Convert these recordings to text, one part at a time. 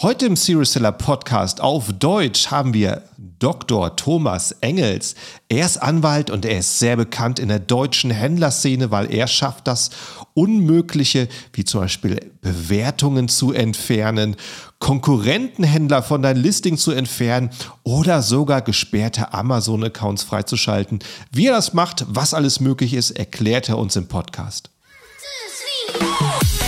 Heute im Serious Seller Podcast auf Deutsch haben wir Dr. Thomas Engels. Er ist Anwalt und er ist sehr bekannt in der deutschen Händlerszene, weil er schafft das Unmögliche, wie zum Beispiel Bewertungen zu entfernen, Konkurrentenhändler von deinem Listing zu entfernen oder sogar gesperrte Amazon-Accounts freizuschalten. Wie er das macht, was alles möglich ist, erklärt er uns im Podcast. Two,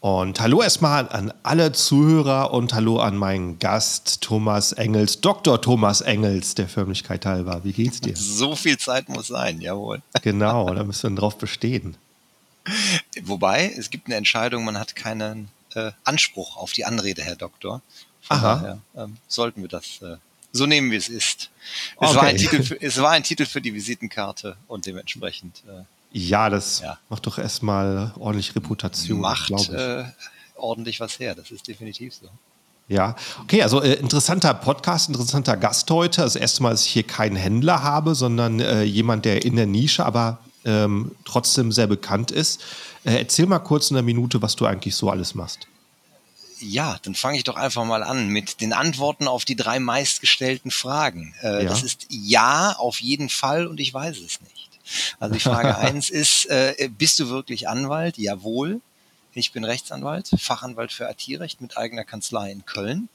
Und hallo erstmal an alle Zuhörer und hallo an meinen Gast Thomas Engels, Dr. Thomas Engels, der Förmlichkeit halber. Wie geht's dir? So viel Zeit muss sein, jawohl. Genau, da müssen wir drauf bestehen. Wobei, es gibt eine Entscheidung, man hat keinen äh, Anspruch auf die Anrede, Herr Doktor. Von Aha. Daher, ähm, sollten wir das äh, so nehmen, wie es ist. Es, okay. war ein Titel für, es war ein Titel für die Visitenkarte und dementsprechend äh, ja, das ja. macht doch erstmal ordentlich Reputation. Macht äh, ordentlich was her, das ist definitiv so. Ja, okay, also äh, interessanter Podcast, interessanter Gast heute. Das erste Mal, dass ich hier keinen Händler habe, sondern äh, jemand, der in der Nische, aber ähm, trotzdem sehr bekannt ist. Äh, erzähl mal kurz in einer Minute, was du eigentlich so alles machst. Ja, dann fange ich doch einfach mal an mit den Antworten auf die drei meistgestellten Fragen. Äh, ja. Das ist ja, auf jeden Fall und ich weiß es nicht. Also die Frage eins ist, äh, bist du wirklich Anwalt? Jawohl. Ich bin Rechtsanwalt, Fachanwalt für IT-Recht mit eigener Kanzlei in Köln.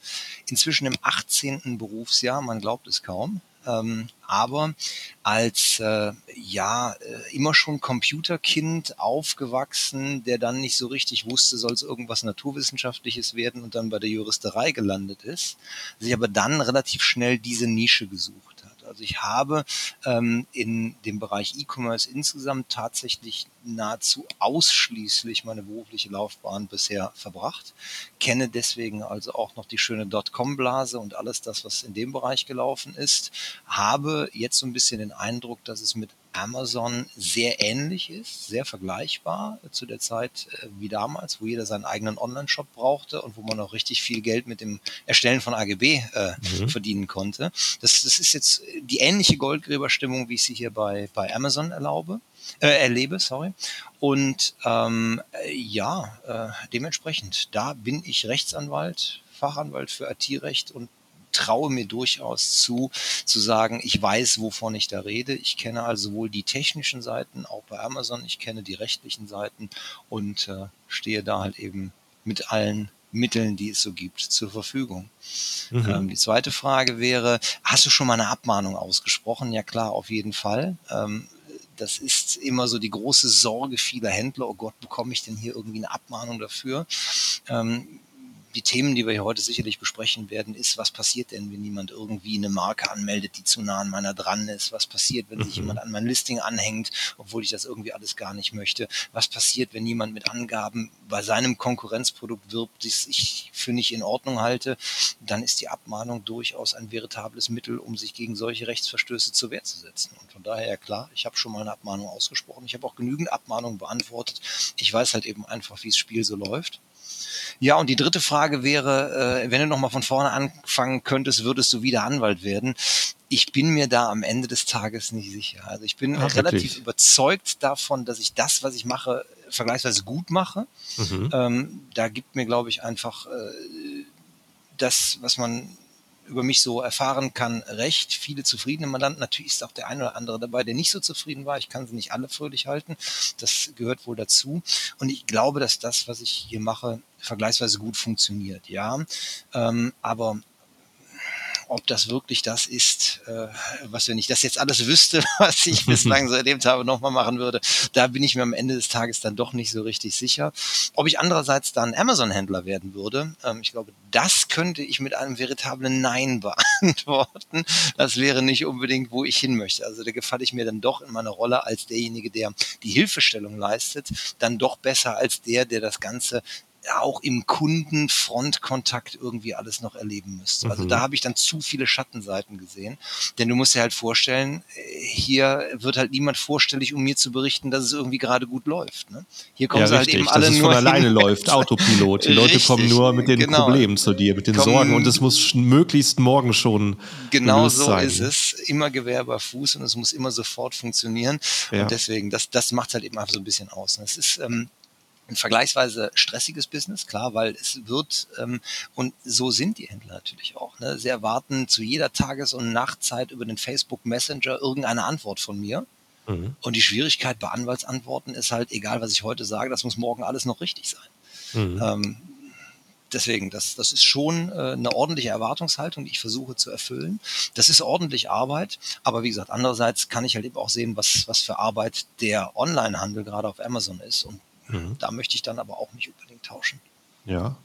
Inzwischen im 18. Berufsjahr, man glaubt es kaum. Ähm, aber als äh, ja äh, immer schon Computerkind aufgewachsen, der dann nicht so richtig wusste, soll es irgendwas Naturwissenschaftliches werden und dann bei der Juristerei gelandet ist, sich aber dann relativ schnell diese Nische gesucht also ich habe ähm, in dem Bereich E-Commerce insgesamt tatsächlich nahezu ausschließlich meine berufliche Laufbahn bisher verbracht, kenne deswegen also auch noch die schöne Dotcom-Blase und alles das, was in dem Bereich gelaufen ist, habe jetzt so ein bisschen den Eindruck, dass es mit Amazon sehr ähnlich ist, sehr vergleichbar zu der Zeit äh, wie damals, wo jeder seinen eigenen Online-Shop brauchte und wo man auch richtig viel Geld mit dem Erstellen von AGB äh, mhm. verdienen konnte. Das, das ist jetzt die ähnliche Goldgräberstimmung, wie ich sie hier bei, bei Amazon erlaube. Äh, erlebe, sorry. Und ähm, ja, äh, dementsprechend, da bin ich Rechtsanwalt, Fachanwalt für IT-Recht und traue mir durchaus zu, zu sagen, ich weiß, wovon ich da rede. Ich kenne also sowohl die technischen Seiten, auch bei Amazon, ich kenne die rechtlichen Seiten und äh, stehe da halt eben mit allen Mitteln, die es so gibt, zur Verfügung. Mhm. Ähm, die zweite Frage wäre, hast du schon mal eine Abmahnung ausgesprochen? Ja klar, auf jeden Fall. Ähm, das ist immer so die große Sorge vieler Händler. Oh Gott, bekomme ich denn hier irgendwie eine Abmahnung dafür? Ähm, die Themen, die wir hier heute sicherlich besprechen werden, ist, was passiert denn, wenn jemand irgendwie eine Marke anmeldet, die zu nah an meiner dran ist? Was passiert, wenn mhm. sich jemand an mein Listing anhängt, obwohl ich das irgendwie alles gar nicht möchte? Was passiert, wenn jemand mit Angaben bei seinem Konkurrenzprodukt wirbt, das ich für nicht in Ordnung halte? Dann ist die Abmahnung durchaus ein veritables Mittel, um sich gegen solche Rechtsverstöße zur Wehr zu setzen. Und von daher, klar, ich habe schon mal eine Abmahnung ausgesprochen. Ich habe auch genügend Abmahnungen beantwortet. Ich weiß halt eben einfach, wie das Spiel so läuft. Ja, und die dritte Frage wäre, äh, wenn du nochmal von vorne anfangen könntest, würdest du wieder Anwalt werden? Ich bin mir da am Ende des Tages nicht sicher. Also ich bin Ach, relativ wirklich? überzeugt davon, dass ich das, was ich mache, vergleichsweise gut mache. Mhm. Ähm, da gibt mir, glaube ich, einfach äh, das, was man über mich so erfahren kann, recht. Viele zufriedene Mandanten. Natürlich ist auch der eine oder andere dabei, der nicht so zufrieden war. Ich kann sie nicht alle fröhlich halten. Das gehört wohl dazu. Und ich glaube, dass das, was ich hier mache, vergleichsweise gut funktioniert. Ja, ähm, aber ob das wirklich das ist, äh, was wenn ich das jetzt alles wüsste, was ich bislang so erlebt habe, nochmal machen würde, da bin ich mir am Ende des Tages dann doch nicht so richtig sicher. Ob ich andererseits dann Amazon-Händler werden würde, ähm, ich glaube, das könnte ich mit einem veritablen Nein beantworten. Das wäre nicht unbedingt, wo ich hin möchte. Also da gefalle ich mir dann doch in meiner Rolle als derjenige, der die Hilfestellung leistet, dann doch besser als der, der das Ganze auch im Kundenfrontkontakt irgendwie alles noch erleben müsst. Also mhm. da habe ich dann zu viele Schattenseiten gesehen. Denn du musst dir halt vorstellen, hier wird halt niemand vorstellig, um mir zu berichten, dass es irgendwie gerade gut läuft. Ne? Hier kommen ja, sie halt richtig, eben alle nur von alleine läuft, Autopilot. Die Leute Richtig, kommen nur mit den genau. Problemen zu dir, mit den Kommen- Sorgen und es muss möglichst morgen schon Genau so sein. ist es. Immer Gewehr bei Fuß und es muss immer sofort funktionieren. Ja. Und deswegen, das, das macht halt eben einfach so ein bisschen aus. Und es ist ähm, ein vergleichsweise stressiges Business, klar, weil es wird, ähm, und so sind die Händler natürlich auch. Ne? Sie erwarten zu jeder Tages- und Nachtzeit über den Facebook Messenger irgendeine Antwort von mir. Mhm. Und die Schwierigkeit bei Anwaltsantworten ist halt, egal was ich heute sage, das muss morgen alles noch richtig sein. Mhm. Ähm, deswegen, das, das ist schon äh, eine ordentliche Erwartungshaltung, die ich versuche zu erfüllen. Das ist ordentlich Arbeit, aber wie gesagt, andererseits kann ich halt eben auch sehen, was, was für Arbeit der Onlinehandel gerade auf Amazon ist. Und Mhm. da möchte ich dann aber auch nicht unbedingt tauschen. Ja.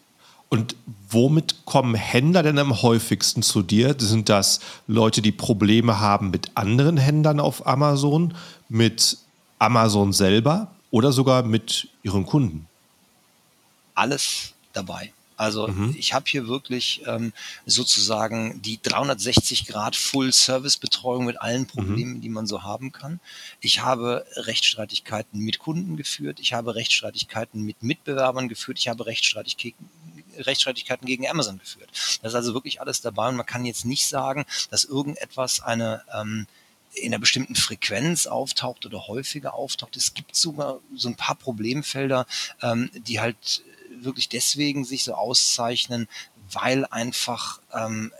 Und womit kommen Händler denn am häufigsten zu dir? Sind das Leute, die Probleme haben mit anderen Händlern auf Amazon, mit Amazon selber oder sogar mit ihren Kunden? alles dabei. Also Mhm. ich habe hier wirklich ähm, sozusagen die 360 Grad Full-Service-Betreuung mit allen Problemen, die man so haben kann. Ich habe Rechtsstreitigkeiten mit Kunden geführt, ich habe Rechtsstreitigkeiten mit Mitbewerbern geführt, ich habe Rechtsstreitigkeiten Rechtsstreitigkeiten gegen Amazon geführt. Das ist also wirklich alles dabei und man kann jetzt nicht sagen, dass irgendetwas eine ähm, in einer bestimmten Frequenz auftaucht oder häufiger auftaucht. Es gibt sogar so ein paar Problemfelder, ähm, die halt wirklich deswegen sich so auszeichnen, weil einfach ähm,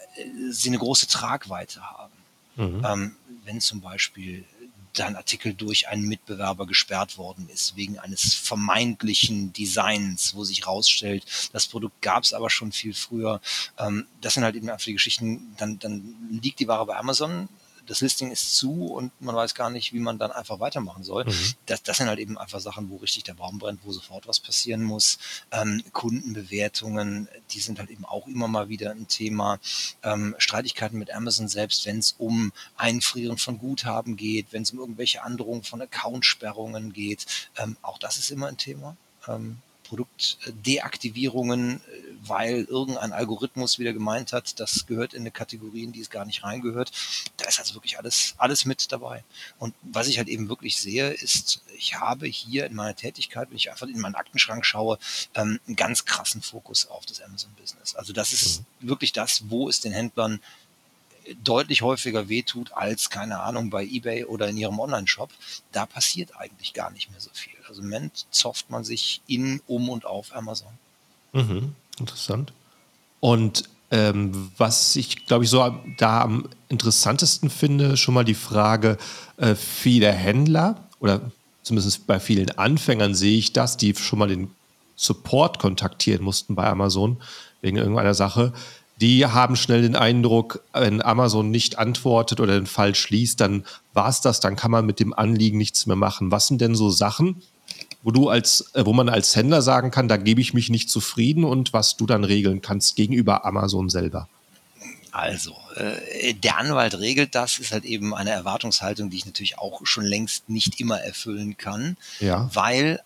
sie eine große Tragweite haben. Mhm. Ähm, wenn zum Beispiel dein Artikel durch einen Mitbewerber gesperrt worden ist, wegen eines vermeintlichen Designs, wo sich rausstellt, das Produkt gab es aber schon viel früher. Ähm, das sind halt eben einfach die Geschichten, dann, dann liegt die Ware bei Amazon, das Listing ist zu und man weiß gar nicht, wie man dann einfach weitermachen soll. Mhm. Das, das sind halt eben einfach Sachen, wo richtig der Baum brennt, wo sofort was passieren muss. Ähm, Kundenbewertungen, die sind halt eben auch immer mal wieder ein Thema. Ähm, Streitigkeiten mit Amazon selbst, wenn es um Einfrieren von Guthaben geht, wenn es um irgendwelche Androhungen von Accountsperrungen geht. Ähm, auch das ist immer ein Thema. Ähm, Produktdeaktivierungen, äh, weil irgendein Algorithmus wieder gemeint hat, das gehört in eine Kategorie, in die es gar nicht reingehört. Da ist also wirklich alles, alles mit dabei. Und was ich halt eben wirklich sehe, ist, ich habe hier in meiner Tätigkeit, wenn ich einfach in meinen Aktenschrank schaue, ähm, einen ganz krassen Fokus auf das Amazon-Business. Also das ist wirklich das, wo es den Händlern deutlich häufiger wehtut als, keine Ahnung, bei eBay oder in ihrem Online-Shop. Da passiert eigentlich gar nicht mehr so viel. Also im Moment zofft man sich in, um und auf Amazon. Mhm. Interessant. Und ähm, was ich, glaube ich, so da am interessantesten finde, schon mal die Frage, äh, viele Händler oder zumindest bei vielen Anfängern sehe ich das, die schon mal den Support kontaktieren mussten bei Amazon wegen irgendeiner Sache. Die haben schnell den Eindruck, wenn Amazon nicht antwortet oder den Fall schließt, dann war es das, dann kann man mit dem Anliegen nichts mehr machen. Was sind denn so Sachen, wo du als, äh, wo man als Händler sagen kann, da gebe ich mich nicht zufrieden und was du dann regeln kannst gegenüber Amazon selber? Also, äh, der Anwalt regelt das, ist halt eben eine Erwartungshaltung, die ich natürlich auch schon längst nicht immer erfüllen kann, Ja. weil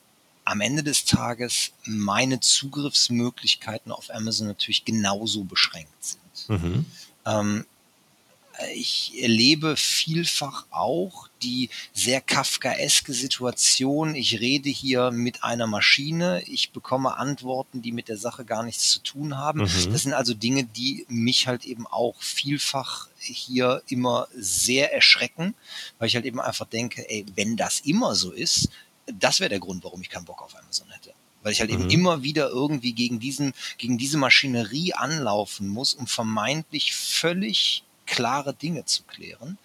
am Ende des Tages meine Zugriffsmöglichkeiten auf Amazon natürlich genauso beschränkt sind. Mhm. Ähm, ich erlebe vielfach auch die sehr kafkaeske Situation. Ich rede hier mit einer Maschine, ich bekomme Antworten, die mit der Sache gar nichts zu tun haben. Mhm. Das sind also Dinge, die mich halt eben auch vielfach hier immer sehr erschrecken, weil ich halt eben einfach denke, ey, wenn das immer so ist, das wäre der Grund, warum ich keinen Bock auf Amazon hätte. Weil ich halt eben Mhm. immer wieder irgendwie gegen diesen, gegen diese Maschinerie anlaufen muss, um vermeintlich völlig klare Dinge zu klären.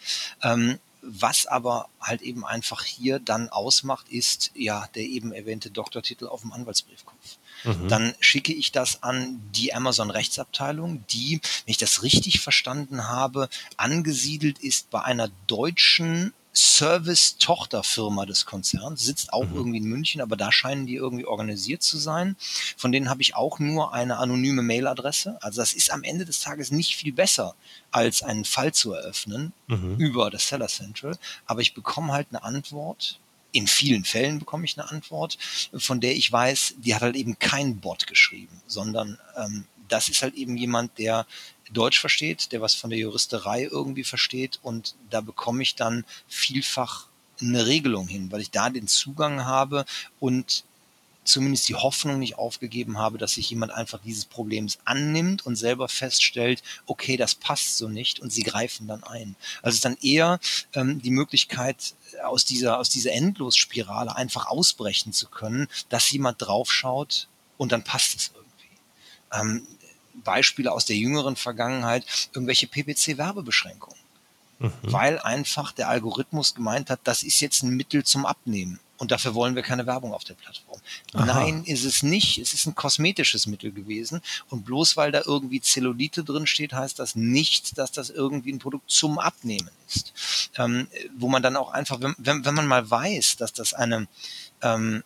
Ähm, was aber halt eben einfach hier dann ausmacht, ist ja der eben erwähnte Doktortitel auf dem Anwaltsbriefkopf. Mhm. Dann schicke ich das an die Amazon Rechtsabteilung, die, wenn ich das richtig verstanden habe, angesiedelt ist bei einer deutschen Service-Tochterfirma des Konzerns, sitzt auch mhm. irgendwie in München, aber da scheinen die irgendwie organisiert zu sein. Von denen habe ich auch nur eine anonyme Mailadresse. Also das ist am Ende des Tages nicht viel besser, als einen Fall zu eröffnen mhm. über das Seller Central. Aber ich bekomme halt eine Antwort. In vielen Fällen bekomme ich eine Antwort, von der ich weiß, die hat halt eben kein Bot geschrieben, sondern ähm, das ist halt eben jemand, der Deutsch versteht, der was von der Juristerei irgendwie versteht und da bekomme ich dann vielfach eine Regelung hin, weil ich da den Zugang habe und zumindest die Hoffnung nicht aufgegeben habe, dass sich jemand einfach dieses Problems annimmt und selber feststellt, okay, das passt so nicht und sie greifen dann ein. Also es ist dann eher ähm, die Möglichkeit, aus dieser, aus dieser Endlosspirale einfach ausbrechen zu können, dass jemand draufschaut und dann passt es irgendwie. Ähm, Beispiele aus der jüngeren Vergangenheit, irgendwelche PPC-Werbebeschränkungen. Mhm. Weil einfach der Algorithmus gemeint hat, das ist jetzt ein Mittel zum Abnehmen. Und dafür wollen wir keine Werbung auf der Plattform. Aha. Nein, ist es nicht. Es ist ein kosmetisches Mittel gewesen. Und bloß weil da irgendwie Zellulite drin steht, heißt das nicht, dass das irgendwie ein Produkt zum Abnehmen ist. Ähm, wo man dann auch einfach, wenn, wenn, wenn man mal weiß, dass das eine ähm,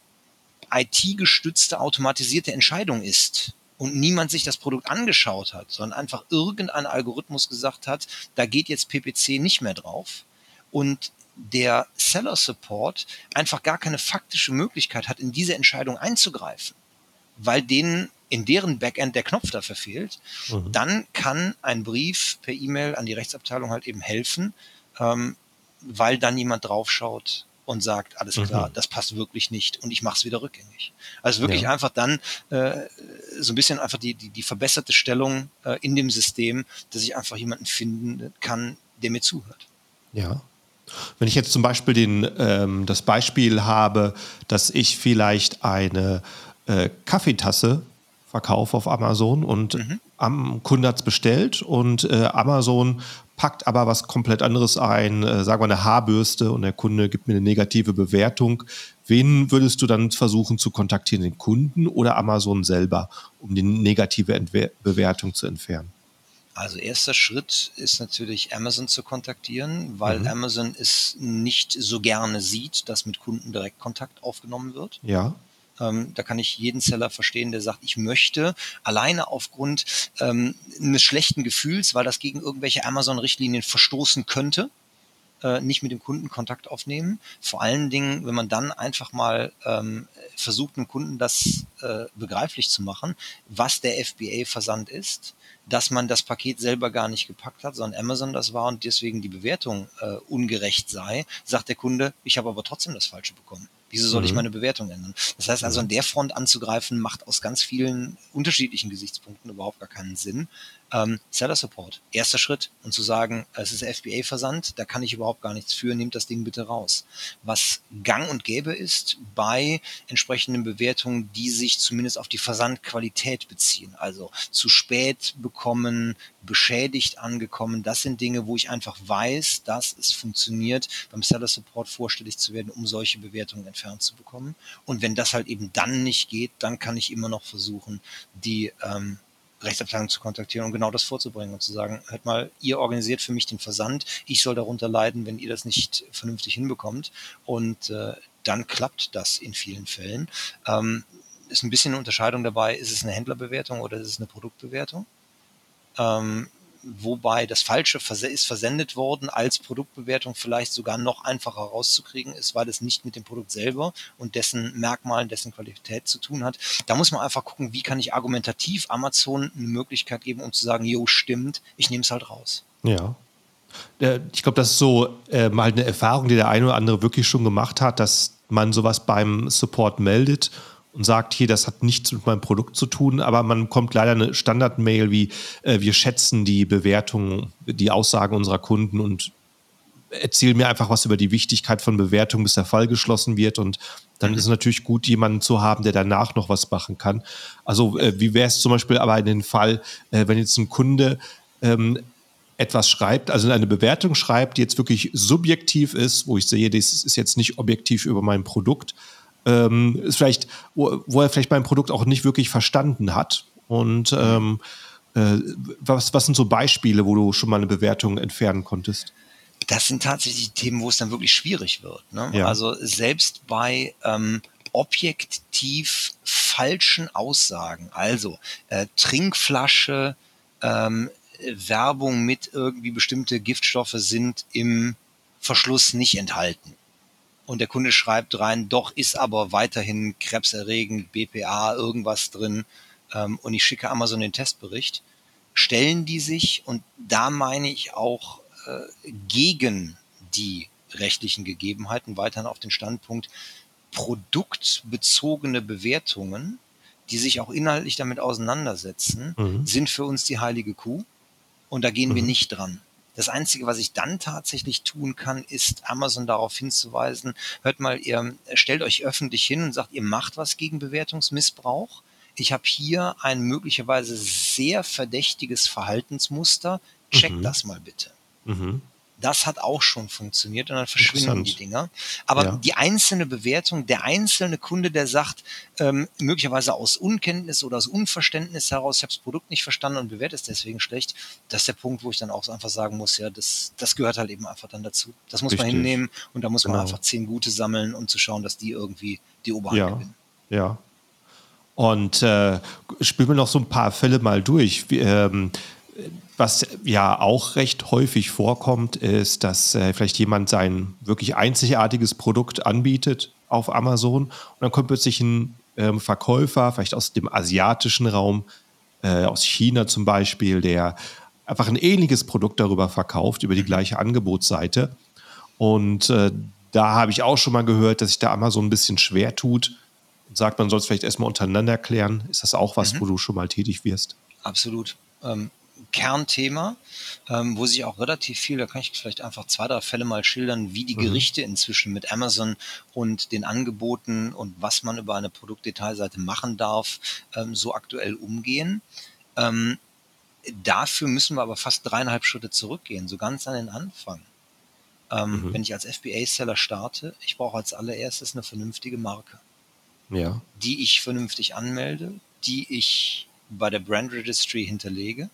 IT-gestützte automatisierte Entscheidung ist, und niemand sich das Produkt angeschaut hat, sondern einfach irgendein Algorithmus gesagt hat, da geht jetzt PPC nicht mehr drauf und der Seller Support einfach gar keine faktische Möglichkeit hat, in diese Entscheidung einzugreifen, weil denen in deren Backend der Knopf dafür fehlt, mhm. dann kann ein Brief per E-Mail an die Rechtsabteilung halt eben helfen, ähm, weil dann jemand draufschaut und sagt, alles klar, mhm. das passt wirklich nicht und ich mache es wieder rückgängig. Also wirklich ja. einfach dann äh, so ein bisschen einfach die, die, die verbesserte Stellung äh, in dem System, dass ich einfach jemanden finden kann, der mir zuhört. Ja. Wenn ich jetzt zum Beispiel den, ähm, das Beispiel habe, dass ich vielleicht eine äh, Kaffeetasse verkaufe auf Amazon und mhm. am Kunde hat es bestellt und äh, Amazon packt aber was komplett anderes ein, äh, sagen wir eine Haarbürste und der Kunde gibt mir eine negative Bewertung. Wen würdest du dann versuchen zu kontaktieren, den Kunden oder Amazon selber, um die negative Entwe Bewertung zu entfernen? Also erster Schritt ist natürlich Amazon zu kontaktieren, weil mhm. Amazon es nicht so gerne sieht, dass mit Kunden direkt Kontakt aufgenommen wird. Ja. Ähm, da kann ich jeden Seller verstehen, der sagt, ich möchte alleine aufgrund ähm, eines schlechten Gefühls, weil das gegen irgendwelche Amazon-Richtlinien verstoßen könnte, äh, nicht mit dem Kunden Kontakt aufnehmen. Vor allen Dingen, wenn man dann einfach mal ähm, versucht, einem Kunden das äh, begreiflich zu machen, was der FBA-Versand ist, dass man das Paket selber gar nicht gepackt hat, sondern Amazon das war und deswegen die Bewertung äh, ungerecht sei, sagt der Kunde, ich habe aber trotzdem das Falsche bekommen. Wieso soll mhm. ich meine Bewertung ändern? Das heißt also, an der Front anzugreifen, macht aus ganz vielen unterschiedlichen Gesichtspunkten überhaupt gar keinen Sinn. Ähm, Seller Support, erster Schritt und zu sagen, es ist FBA-Versand, da kann ich überhaupt gar nichts für, nehmt das Ding bitte raus. Was gang und gäbe ist bei entsprechenden Bewertungen, die sich zumindest auf die Versandqualität beziehen. Also zu spät bekommen, beschädigt angekommen, das sind Dinge, wo ich einfach weiß, dass es funktioniert, beim Seller Support vorstellig zu werden, um solche Bewertungen entfernt zu bekommen. Und wenn das halt eben dann nicht geht, dann kann ich immer noch versuchen, die ähm, Rechtsabteilung zu kontaktieren und genau das vorzubringen und zu sagen, hört mal, ihr organisiert für mich den Versand, ich soll darunter leiden, wenn ihr das nicht vernünftig hinbekommt. Und äh, dann klappt das in vielen Fällen. Ähm, ist ein bisschen eine Unterscheidung dabei, ist es eine Händlerbewertung oder ist es eine Produktbewertung? Ähm, wobei das Falsche ist versendet worden als Produktbewertung vielleicht sogar noch einfacher rauszukriegen ist, weil es nicht mit dem Produkt selber und dessen Merkmalen, dessen Qualität zu tun hat. Da muss man einfach gucken, wie kann ich argumentativ Amazon eine Möglichkeit geben, um zu sagen, jo, stimmt, ich nehme es halt raus. Ja. Äh, ich glaube, das ist so äh, mal eine Erfahrung, die der eine oder andere wirklich schon gemacht hat, dass man sowas beim Support meldet und sagt, hier, das hat nichts mit meinem Produkt zu tun, aber man bekommt leider eine Standard-Mail wie, äh, wir schätzen die Bewertung, die Aussagen unserer Kunden und erzählen mir einfach was über die Wichtigkeit von Bewertung, bis der Fall geschlossen wird und dann mhm. ist es natürlich gut, jemanden zu haben, der danach noch was machen kann. Also äh, wie wäre es zum Beispiel aber in dem Fall, äh, wenn jetzt ein Kunde ähm, etwas schreibt, also eine Bewertung schreibt, die jetzt wirklich subjektiv ist, wo ich sehe, das ist jetzt nicht objektiv über mein Produkt, ähm, ist vielleicht, wo, wo, er vielleicht mein Produkt auch nicht wirklich verstanden hat. Und ähm, äh, was, was sind so Beispiele, wo du schon mal eine Bewertung entfernen konntest? Das sind tatsächlich Themen, wo es dann wirklich schwierig wird. Ne? Ja. Also selbst bei ähm, objektiv falschen Aussagen, also äh, Trinkflasche, ähm, Werbung mit irgendwie bestimmte Giftstoffe sind im Verschluss nicht enthalten. Und der Kunde schreibt rein, doch ist aber weiterhin krebserregend, BPA, irgendwas drin. Ähm, und ich schicke Amazon den Testbericht. Stellen die sich, und da meine ich auch äh, gegen die rechtlichen Gegebenheiten, weiterhin auf den Standpunkt, produktbezogene Bewertungen, die sich auch inhaltlich damit auseinandersetzen, mhm. sind für uns die heilige Kuh. Und da gehen mhm. wir nicht dran. Das Einzige, was ich dann tatsächlich tun kann, ist Amazon darauf hinzuweisen, hört mal, ihr stellt euch öffentlich hin und sagt, ihr macht was gegen Bewertungsmissbrauch. Ich habe hier ein möglicherweise sehr verdächtiges Verhaltensmuster. Checkt mhm. das mal bitte. Mhm. Das hat auch schon funktioniert und dann verschwinden die Dinger. Aber ja. die einzelne Bewertung, der einzelne Kunde, der sagt, ähm, möglicherweise aus Unkenntnis oder aus Unverständnis heraus, ich habe das Produkt nicht verstanden und bewerte es deswegen schlecht, das ist der Punkt, wo ich dann auch einfach sagen muss, ja, das, das gehört halt eben einfach dann dazu. Das muss Richtig. man hinnehmen und da muss genau. man einfach zehn gute sammeln, um zu schauen, dass die irgendwie die Oberhand ja. gewinnen. Ja. Und äh, spielen wir noch so ein paar Fälle mal durch. Wie, ähm, was ja auch recht häufig vorkommt, ist, dass äh, vielleicht jemand sein wirklich einzigartiges Produkt anbietet auf Amazon und dann kommt plötzlich ein ähm, Verkäufer, vielleicht aus dem asiatischen Raum, äh, aus China zum Beispiel, der einfach ein ähnliches Produkt darüber verkauft, über die gleiche Angebotsseite. Und äh, da habe ich auch schon mal gehört, dass sich da Amazon ein bisschen schwer tut und sagt, man soll es vielleicht erstmal untereinander klären. Ist das auch was, mhm. wo du schon mal tätig wirst? Absolut. Ähm, Kernthema, ähm, wo sich auch relativ viel, da kann ich vielleicht einfach zwei, drei Fälle mal schildern, wie die mhm. Gerichte inzwischen mit Amazon und den Angeboten und was man über eine Produktdetailseite machen darf, ähm, so aktuell umgehen. Ähm, dafür müssen wir aber fast dreieinhalb Schritte zurückgehen, so ganz an den Anfang. Ähm, mhm. Wenn ich als FBA-Seller starte, ich brauche als allererstes eine vernünftige Marke, ja. die ich vernünftig anmelde, die ich bei der Brand Registry hinterlege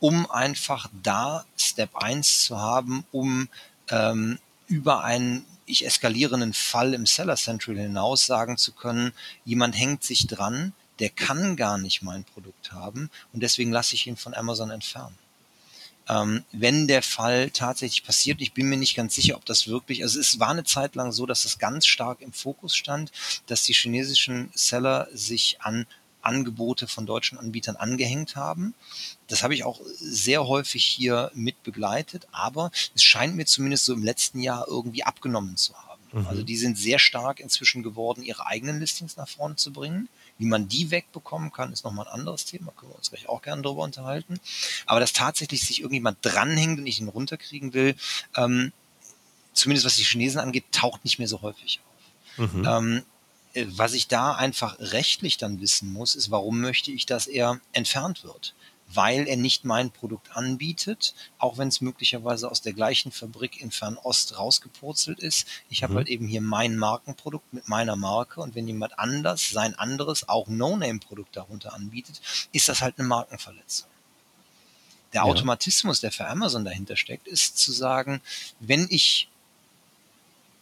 um einfach da Step 1 zu haben, um ähm, über einen ich eskalierenden Fall im Seller Central hinaus sagen zu können, jemand hängt sich dran, der kann gar nicht mein Produkt haben und deswegen lasse ich ihn von Amazon entfernen. Ähm, wenn der Fall tatsächlich passiert, ich bin mir nicht ganz sicher, ob das wirklich, also es war eine Zeit lang so, dass es ganz stark im Fokus stand, dass die chinesischen Seller sich an Angebote von deutschen Anbietern angehängt haben. Das habe ich auch sehr häufig hier mit begleitet, aber es scheint mir zumindest so im letzten Jahr irgendwie abgenommen zu haben. Mhm. Also die sind sehr stark inzwischen geworden, ihre eigenen Listings nach vorne zu bringen. Wie man die wegbekommen kann, ist nochmal ein anderes Thema, können wir uns gleich auch gerne darüber unterhalten. Aber dass tatsächlich sich irgendjemand dranhängt und ich ihn runterkriegen will, ähm, zumindest was die Chinesen angeht, taucht nicht mehr so häufig auf. Mhm. Ähm, äh, was ich da einfach rechtlich dann wissen muss, ist, warum möchte ich, dass er entfernt wird? Weil er nicht mein Produkt anbietet, auch wenn es möglicherweise aus der gleichen Fabrik in Fernost rausgepurzelt ist. Ich habe mhm. halt eben hier mein Markenprodukt mit meiner Marke und wenn jemand anders sein anderes, auch No-Name-Produkt darunter anbietet, ist das halt eine Markenverletzung. Der ja. Automatismus, der für Amazon dahinter steckt, ist zu sagen, wenn ich,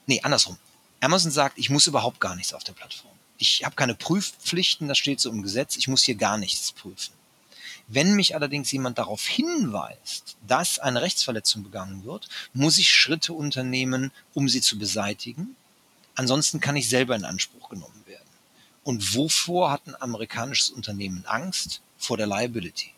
nee, andersrum, Amazon sagt, ich muss überhaupt gar nichts auf der Plattform. Ich habe keine Prüfpflichten, das steht so im Gesetz, ich muss hier gar nichts prüfen. Wenn mich allerdings jemand darauf hinweist, dass eine Rechtsverletzung begangen wird, muss ich Schritte unternehmen, um sie zu beseitigen. Ansonsten kann ich selber in Anspruch genommen werden. Und wovor hat ein amerikanisches Unternehmen Angst? Vor der Liability.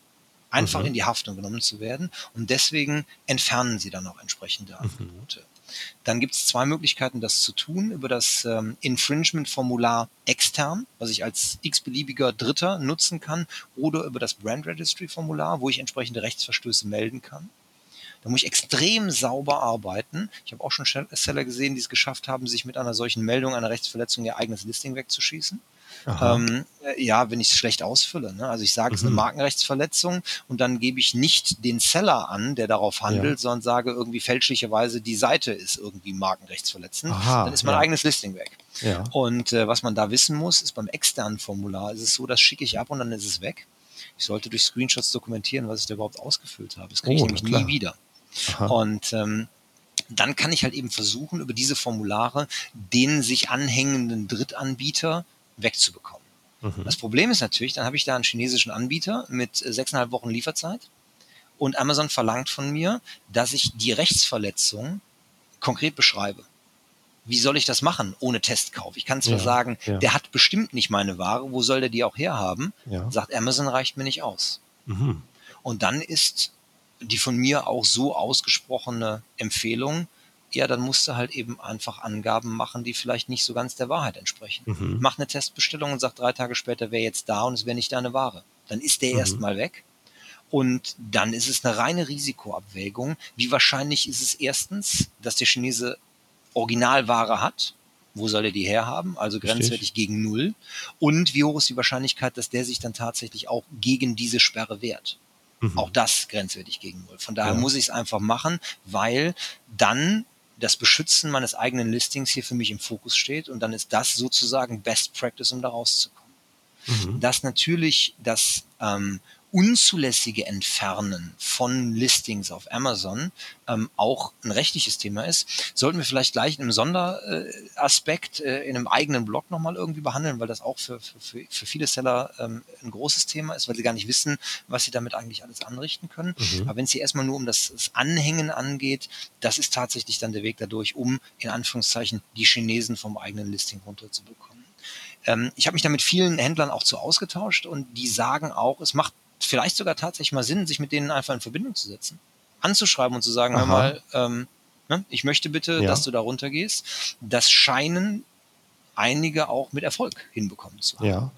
Einfach mhm. in die Haftung genommen zu werden. Und deswegen entfernen sie dann auch entsprechende mhm. Angebote. Mhm. Dann gibt es zwei Möglichkeiten, das zu tun. Über das ähm, Infringement-Formular extern, was ich als x-beliebiger Dritter nutzen kann, oder über das Brand Registry-Formular, wo ich entsprechende Rechtsverstöße melden kann. Da muss ich extrem sauber arbeiten. Ich habe auch schon Seller gesehen, die es geschafft haben, sich mit einer solchen Meldung einer Rechtsverletzung ihr eigenes Listing wegzuschießen. Ähm, äh, ja, wenn ich es schlecht ausfülle. Ne? Also ich sage, es ist eine mhm. Markenrechtsverletzung und dann gebe ich nicht den Seller an, der darauf handelt, ja. sondern sage irgendwie fälschlicherweise, die Seite ist irgendwie markenrechtsverletzend. Aha, dann ist mein ja. eigenes Listing weg. Ja. Und äh, was man da wissen muss, ist beim externen Formular ist es so, das schicke ich ab und dann ist es weg. Ich sollte durch Screenshots dokumentieren, was ich da überhaupt ausgefüllt habe. Das kriege ich oh, nämlich klar. nie wieder. Aha. Und ähm, dann kann ich halt eben versuchen, über diese Formulare den sich anhängenden Drittanbieter wegzubekommen. Mhm. Das Problem ist natürlich, dann habe ich da einen chinesischen Anbieter mit sechseinhalb Wochen Lieferzeit und Amazon verlangt von mir, dass ich die Rechtsverletzung konkret beschreibe. Wie soll ich das machen ohne Testkauf? Ich kann zwar ja, sagen, ja. der hat bestimmt nicht meine Ware, wo soll der die auch herhaben? Ja. Sagt Amazon reicht mir nicht aus. Mhm. Und dann ist die von mir auch so ausgesprochene Empfehlung, ja, dann musst du halt eben einfach Angaben machen, die vielleicht nicht so ganz der Wahrheit entsprechen. Mhm. Mach eine Testbestellung und sag drei Tage später, wäre jetzt da und es wäre nicht deine Ware. Dann ist der mhm. erstmal weg. Und dann ist es eine reine Risikoabwägung. Wie wahrscheinlich ist es erstens, dass der Chinese Originalware hat? Wo soll er die herhaben? Also grenzwertig gegen null. Und wie hoch ist die Wahrscheinlichkeit, dass der sich dann tatsächlich auch gegen diese Sperre wehrt? Mhm. Auch das grenzwertig gegen null. Von daher ja. muss ich es einfach machen, weil dann das Beschützen meines eigenen Listings hier für mich im Fokus steht und dann ist das sozusagen Best Practice, um da rauszukommen. Mhm. Dass natürlich das ähm, unzulässige Entfernen von Listings auf Amazon ähm, auch ein rechtliches Thema ist, sollten wir vielleicht gleich in einem Sonderaspekt äh, in einem eigenen Blog nochmal irgendwie behandeln, weil das auch für, für, für viele Seller ähm, ein großes Thema ist, weil sie gar nicht wissen, was sie damit eigentlich alles anrichten können. Mhm. Aber wenn es hier erstmal nur um das, das Anhängen angeht, das ist tatsächlich dann der Weg dadurch, um in Anführungszeichen die Chinesen vom eigenen Listing runterzubekommen. Ähm, ich habe mich da mit vielen Händlern auch zu ausgetauscht und die sagen auch, es macht vielleicht sogar tatsächlich mal Sinn, sich mit denen einfach in Verbindung zu setzen, anzuschreiben und zu sagen, Aha. hör mal, ähm, ne, ich möchte bitte, ja. dass du da runtergehst. Das scheinen einige auch mit Erfolg hinbekommen zu haben. Ja.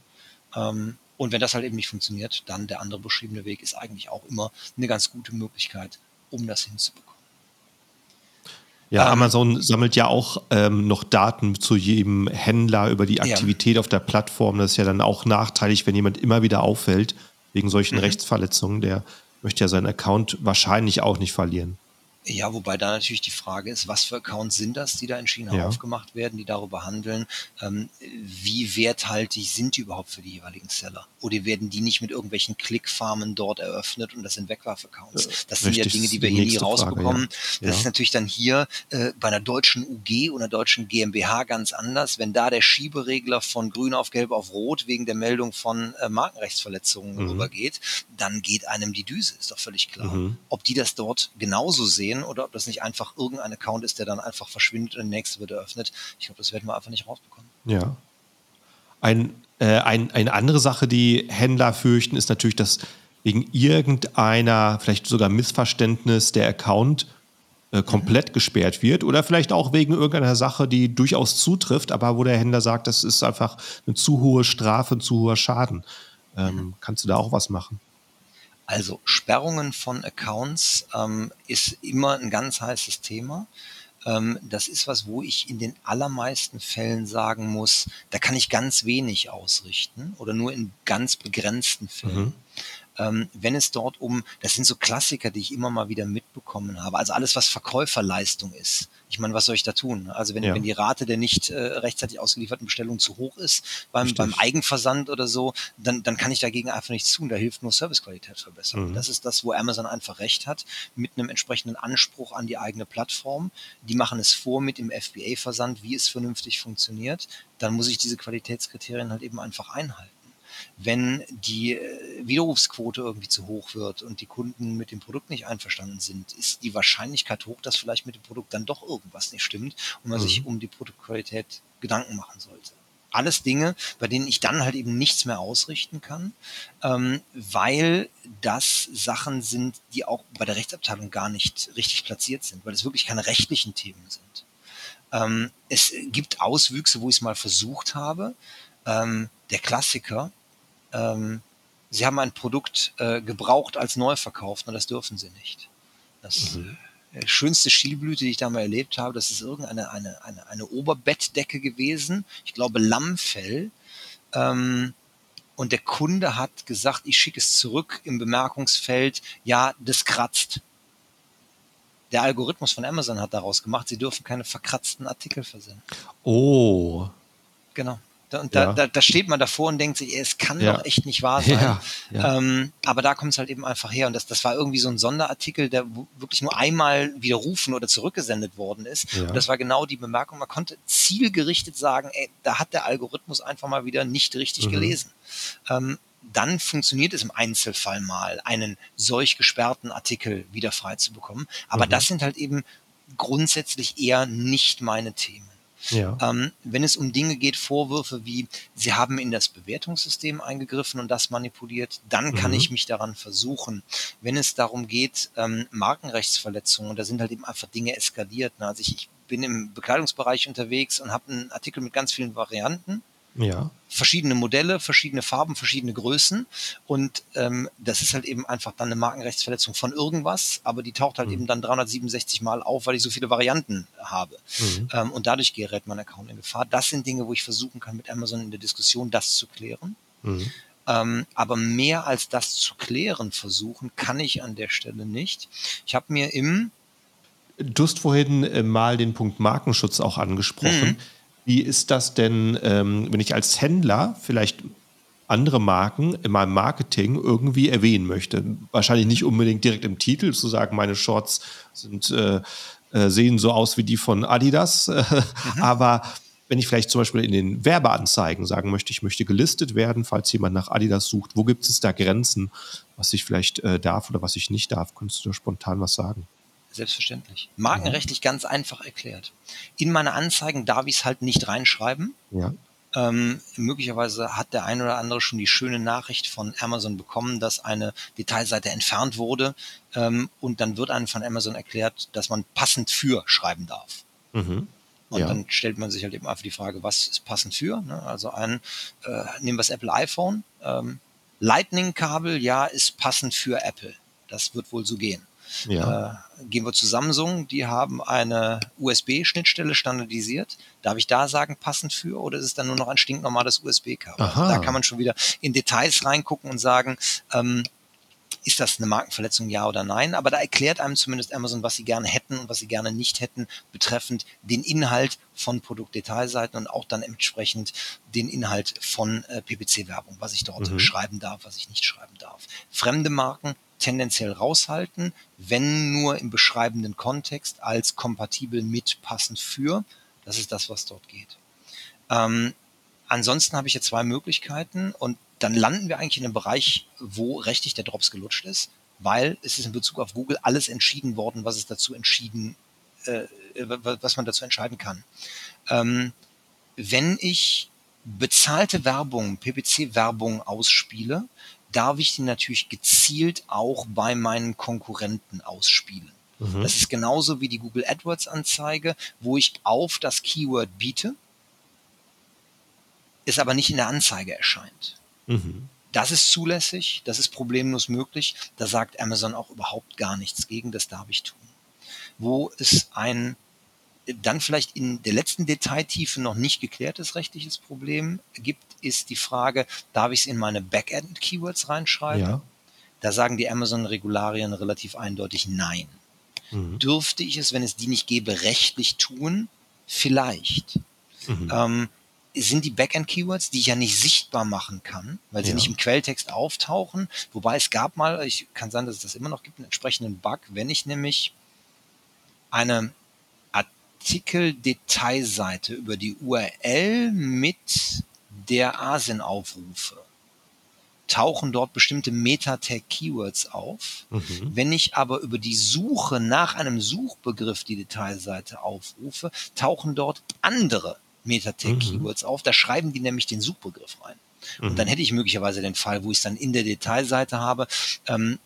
Ähm, und wenn das halt eben nicht funktioniert, dann der andere beschriebene Weg ist eigentlich auch immer eine ganz gute Möglichkeit, um das hinzubekommen. Ja, ähm, Amazon sammelt ja auch ähm, noch Daten zu jedem Händler über die Aktivität ja. auf der Plattform. Das ist ja dann auch nachteilig, wenn jemand immer wieder auffällt wegen solchen mhm. Rechtsverletzungen. Der möchte ja seinen Account wahrscheinlich auch nicht verlieren. Ja, wobei da natürlich die Frage ist, was für Accounts sind das, die da in China ja. aufgemacht werden, die darüber handeln, ähm, wie werthaltig sind die überhaupt für die jeweiligen Seller? Oder werden die nicht mit irgendwelchen Klickfarmen dort eröffnet und das sind Wegwerfaccounts? Das sind Richtig, ja Dinge, die wir hier nie rausbekommen. Frage, ja. Das ja. ist natürlich dann hier äh, bei einer deutschen UG oder deutschen GmbH ganz anders. Wenn da der Schieberegler von grün auf gelb auf rot wegen der Meldung von äh, Markenrechtsverletzungen mhm. rübergeht, dann geht einem die Düse, ist doch völlig klar. Mhm. Ob die das dort genauso sehen, sehen oder ob das nicht einfach irgendein Account ist, der dann einfach verschwindet und der nächste wird eröffnet. Ich glaube, das werden wir einfach nicht rausbekommen. Ja. Ein, äh, ein, eine andere Sache, die Händler fürchten, ist natürlich, dass wegen irgendeiner, vielleicht sogar Missverständnis der Account äh, komplett mhm. gesperrt wird oder vielleicht auch wegen irgendeiner Sache, die durchaus zutrifft, aber wo der Händler sagt, das ist einfach eine zu hohe Strafe, ein zu hoher Schaden. Ähm, mhm. Kannst du da auch was machen? Also Sperrungen von Accounts ähm, ist immer ein ganz heißes Thema. Ähm, das ist was, wo ich in den allermeisten Fällen sagen muss, da kann ich ganz wenig ausrichten oder nur in ganz begrenzten Fällen. Mhm ähm, wenn es dort um, das sind so Klassiker, die ich immer mal wieder mitbekommen habe, also alles, was Verkäuferleistung ist. Ich meine, was soll ich da tun? Also wenn, ja. wenn die Rate der nicht äh, rechtzeitig ausgelieferten Bestellung zu hoch ist, beim, beim Eigenversand oder so, dann, dann kann ich dagegen einfach nichts tun. Da hilft nur Servicequalität verbessern. Mhm. Das ist das, wo Amazon einfach recht hat, mit einem entsprechenden Anspruch an die eigene Plattform. Die machen es vor mit dem FBA-Versand, wie es vernünftig funktioniert. Dann muss ich diese Qualitätskriterien halt eben einfach einhalten wenn die äh, Widerrufsquote irgendwie zu hoch wird und die Kunden mit dem Produkt nicht einverstanden sind, ist die Wahrscheinlichkeit hoch, dass vielleicht mit dem Produkt dann doch irgendwas nicht stimmt und man mhm. sich um die Produktqualität Gedanken machen sollte. Alles Dinge, bei denen ich dann halt eben nichts mehr ausrichten kann, ähm, weil das Sachen sind, die auch bei der Rechtsabteilung gar nicht richtig platziert sind, weil es wirklich keine rechtlichen Themen sind. Ähm, es gibt Auswüchse, wo ich es mal versucht habe. Ähm, der Klassiker, ähm, sie haben ein Produkt äh, gebraucht als neu verkauft und das dürfen sie nicht. Das mhm. äh, schönste Schielblüte, die ich da mal erlebt habe, das ist irgendeine eine, eine, eine Oberbettdecke gewesen. Ich glaube Lammfell. Ähm, und der Kunde hat gesagt, ich schicke es zurück im Bemerkungsfeld, ja, das kratzt. Der Algorithmus von Amazon hat daraus gemacht, sie dürfen keine verkratzten Artikel versenden. Oh. Genau. Und da, ja. da, da, steht man davor und denkt sich, es kann ja. doch echt nicht wahr sein. Ja. Ja. Ähm, aber da kommt es halt eben einfach her. Und das, das war irgendwie so ein Sonderartikel, der wirklich nur einmal widerrufen oder zurückgesendet worden ist. Und das war genau die Bemerkung, man konnte zielgerichtet sagen, ey, da hat der Algorithmus einfach mal wieder nicht richtig mhm. gelesen. Ähm, dann funktioniert es im Einzelfall mal, einen solch gesperrten Artikel wieder frei zu bekommen. Aber mhm. das sind halt eben grundsätzlich eher nicht meine Themen. Ja. Ähm, wenn es um Dinge geht, Vorwürfe wie, sie haben in das Bewertungssystem eingegriffen und das manipuliert, dann kann mhm. ich mich daran versuchen. Wenn es darum geht, ähm, Markenrechtsverletzungen, da sind halt eben einfach Dinge eskaliert. Ne? Also ich, ich bin im Bekleidungsbereich unterwegs und habe einen Artikel mit ganz vielen Varianten ja. Verschiedene Modelle, verschiedene Farben, verschiedene Größen. Und ähm, das ist halt eben einfach dann eine Markenrechtsverletzung von irgendwas, aber die taucht halt mhm. eben dann 367 Mal auf, weil ich so viele Varianten habe. Mhm. Ähm, und dadurch gerät mein Account in Gefahr. Das sind Dinge, wo ich versuchen kann, mit Amazon in der Diskussion das zu klären. Mhm. Ähm, aber mehr als das zu klären versuchen, kann ich an der Stelle nicht. Ich habe mir im Du hast vorhin äh, mal den Punkt Markenschutz auch angesprochen. Mhm. Wie ist das denn, ähm, wenn ich als Händler vielleicht andere Marken in meinem Marketing irgendwie erwähnen möchte? Wahrscheinlich nicht unbedingt direkt im Titel zu sagen, meine Shorts sind, äh, äh, sehen so aus wie die von Adidas, mhm. aber wenn ich vielleicht zum Beispiel in den Werbeanzeigen sagen möchte, ich möchte gelistet werden, falls jemand nach Adidas sucht, wo gibt es da Grenzen, was ich vielleicht äh, darf oder was ich nicht darf? Könntest du da spontan was sagen? Selbstverständlich. Markenrechtlich ja. ganz einfach erklärt. In meine Anzeigen darf ich es halt nicht reinschreiben. Ja. Ähm, möglicherweise hat der ein oder andere schon die schöne Nachricht von Amazon bekommen, dass eine Detailseite entfernt wurde ähm, und dann wird einem von Amazon erklärt, dass man passend für schreiben darf. Mhm. Und ja. dann stellt man sich halt eben einfach die Frage, was ist passend für? Ne? Also ein, äh, nehmen wir das Apple iPhone. Ähm, Lightning-Kabel, ja, ist passend für Apple. Das wird wohl so gehen. Ja. Äh, gehen wir zu Samsung, die haben eine USB-Schnittstelle standardisiert. Darf ich da sagen, passend für oder ist es dann nur noch ein stinknormales USB-Kabel? Also da kann man schon wieder in Details reingucken und sagen, ähm, ist das eine Markenverletzung, ja oder nein? Aber da erklärt einem zumindest Amazon, was sie gerne hätten und was sie gerne nicht hätten, betreffend den Inhalt von Produktdetailseiten und auch dann entsprechend den Inhalt von äh, PPC-Werbung, was ich dort mhm. schreiben darf, was ich nicht schreiben darf. Fremde Marken tendenziell raushalten, wenn nur im beschreibenden Kontext als kompatibel mit passend für. Das ist das, was dort geht. Ähm, ansonsten habe ich jetzt zwei Möglichkeiten und dann landen wir eigentlich in einem Bereich, wo rechtlich der Drops gelutscht ist, weil es ist in Bezug auf Google alles entschieden worden, was es dazu entschieden, äh, was man dazu entscheiden kann. Ähm, wenn ich bezahlte Werbung, PPC-Werbung ausspiele, darf ich die natürlich gezielt auch bei meinen Konkurrenten ausspielen. Mhm. Das ist genauso wie die Google AdWords Anzeige, wo ich auf das Keyword biete, es aber nicht in der Anzeige erscheint. Mhm. Das ist zulässig, das ist problemlos möglich. Da sagt Amazon auch überhaupt gar nichts gegen, das darf ich tun. Wo es ein dann vielleicht in der letzten Detailtiefe noch nicht geklärtes rechtliches Problem gibt, ist die Frage, darf ich es in meine Backend-Keywords reinschreiben? Ja. Da sagen die Amazon-Regularien relativ eindeutig Nein. Mhm. Dürfte ich es, wenn es die nicht gäbe, rechtlich tun? Vielleicht. Mhm. Ähm, sind die Backend-Keywords, die ich ja nicht sichtbar machen kann, weil sie ja. nicht im Quelltext auftauchen. Wobei es gab mal, ich kann sagen, dass es das immer noch gibt, einen entsprechenden Bug, wenn ich nämlich eine Artikel-Detailseite über die URL mit der ASIN aufrufe, tauchen dort bestimmte Meta-Tag-Keywords auf. Mhm. Wenn ich aber über die Suche nach einem Suchbegriff die Detailseite aufrufe, tauchen dort andere Meta-Tag-Keywords mhm. auf. Da schreiben die nämlich den Suchbegriff rein. Mhm. Und dann hätte ich möglicherweise den Fall, wo ich es dann in der Detailseite habe, ähm,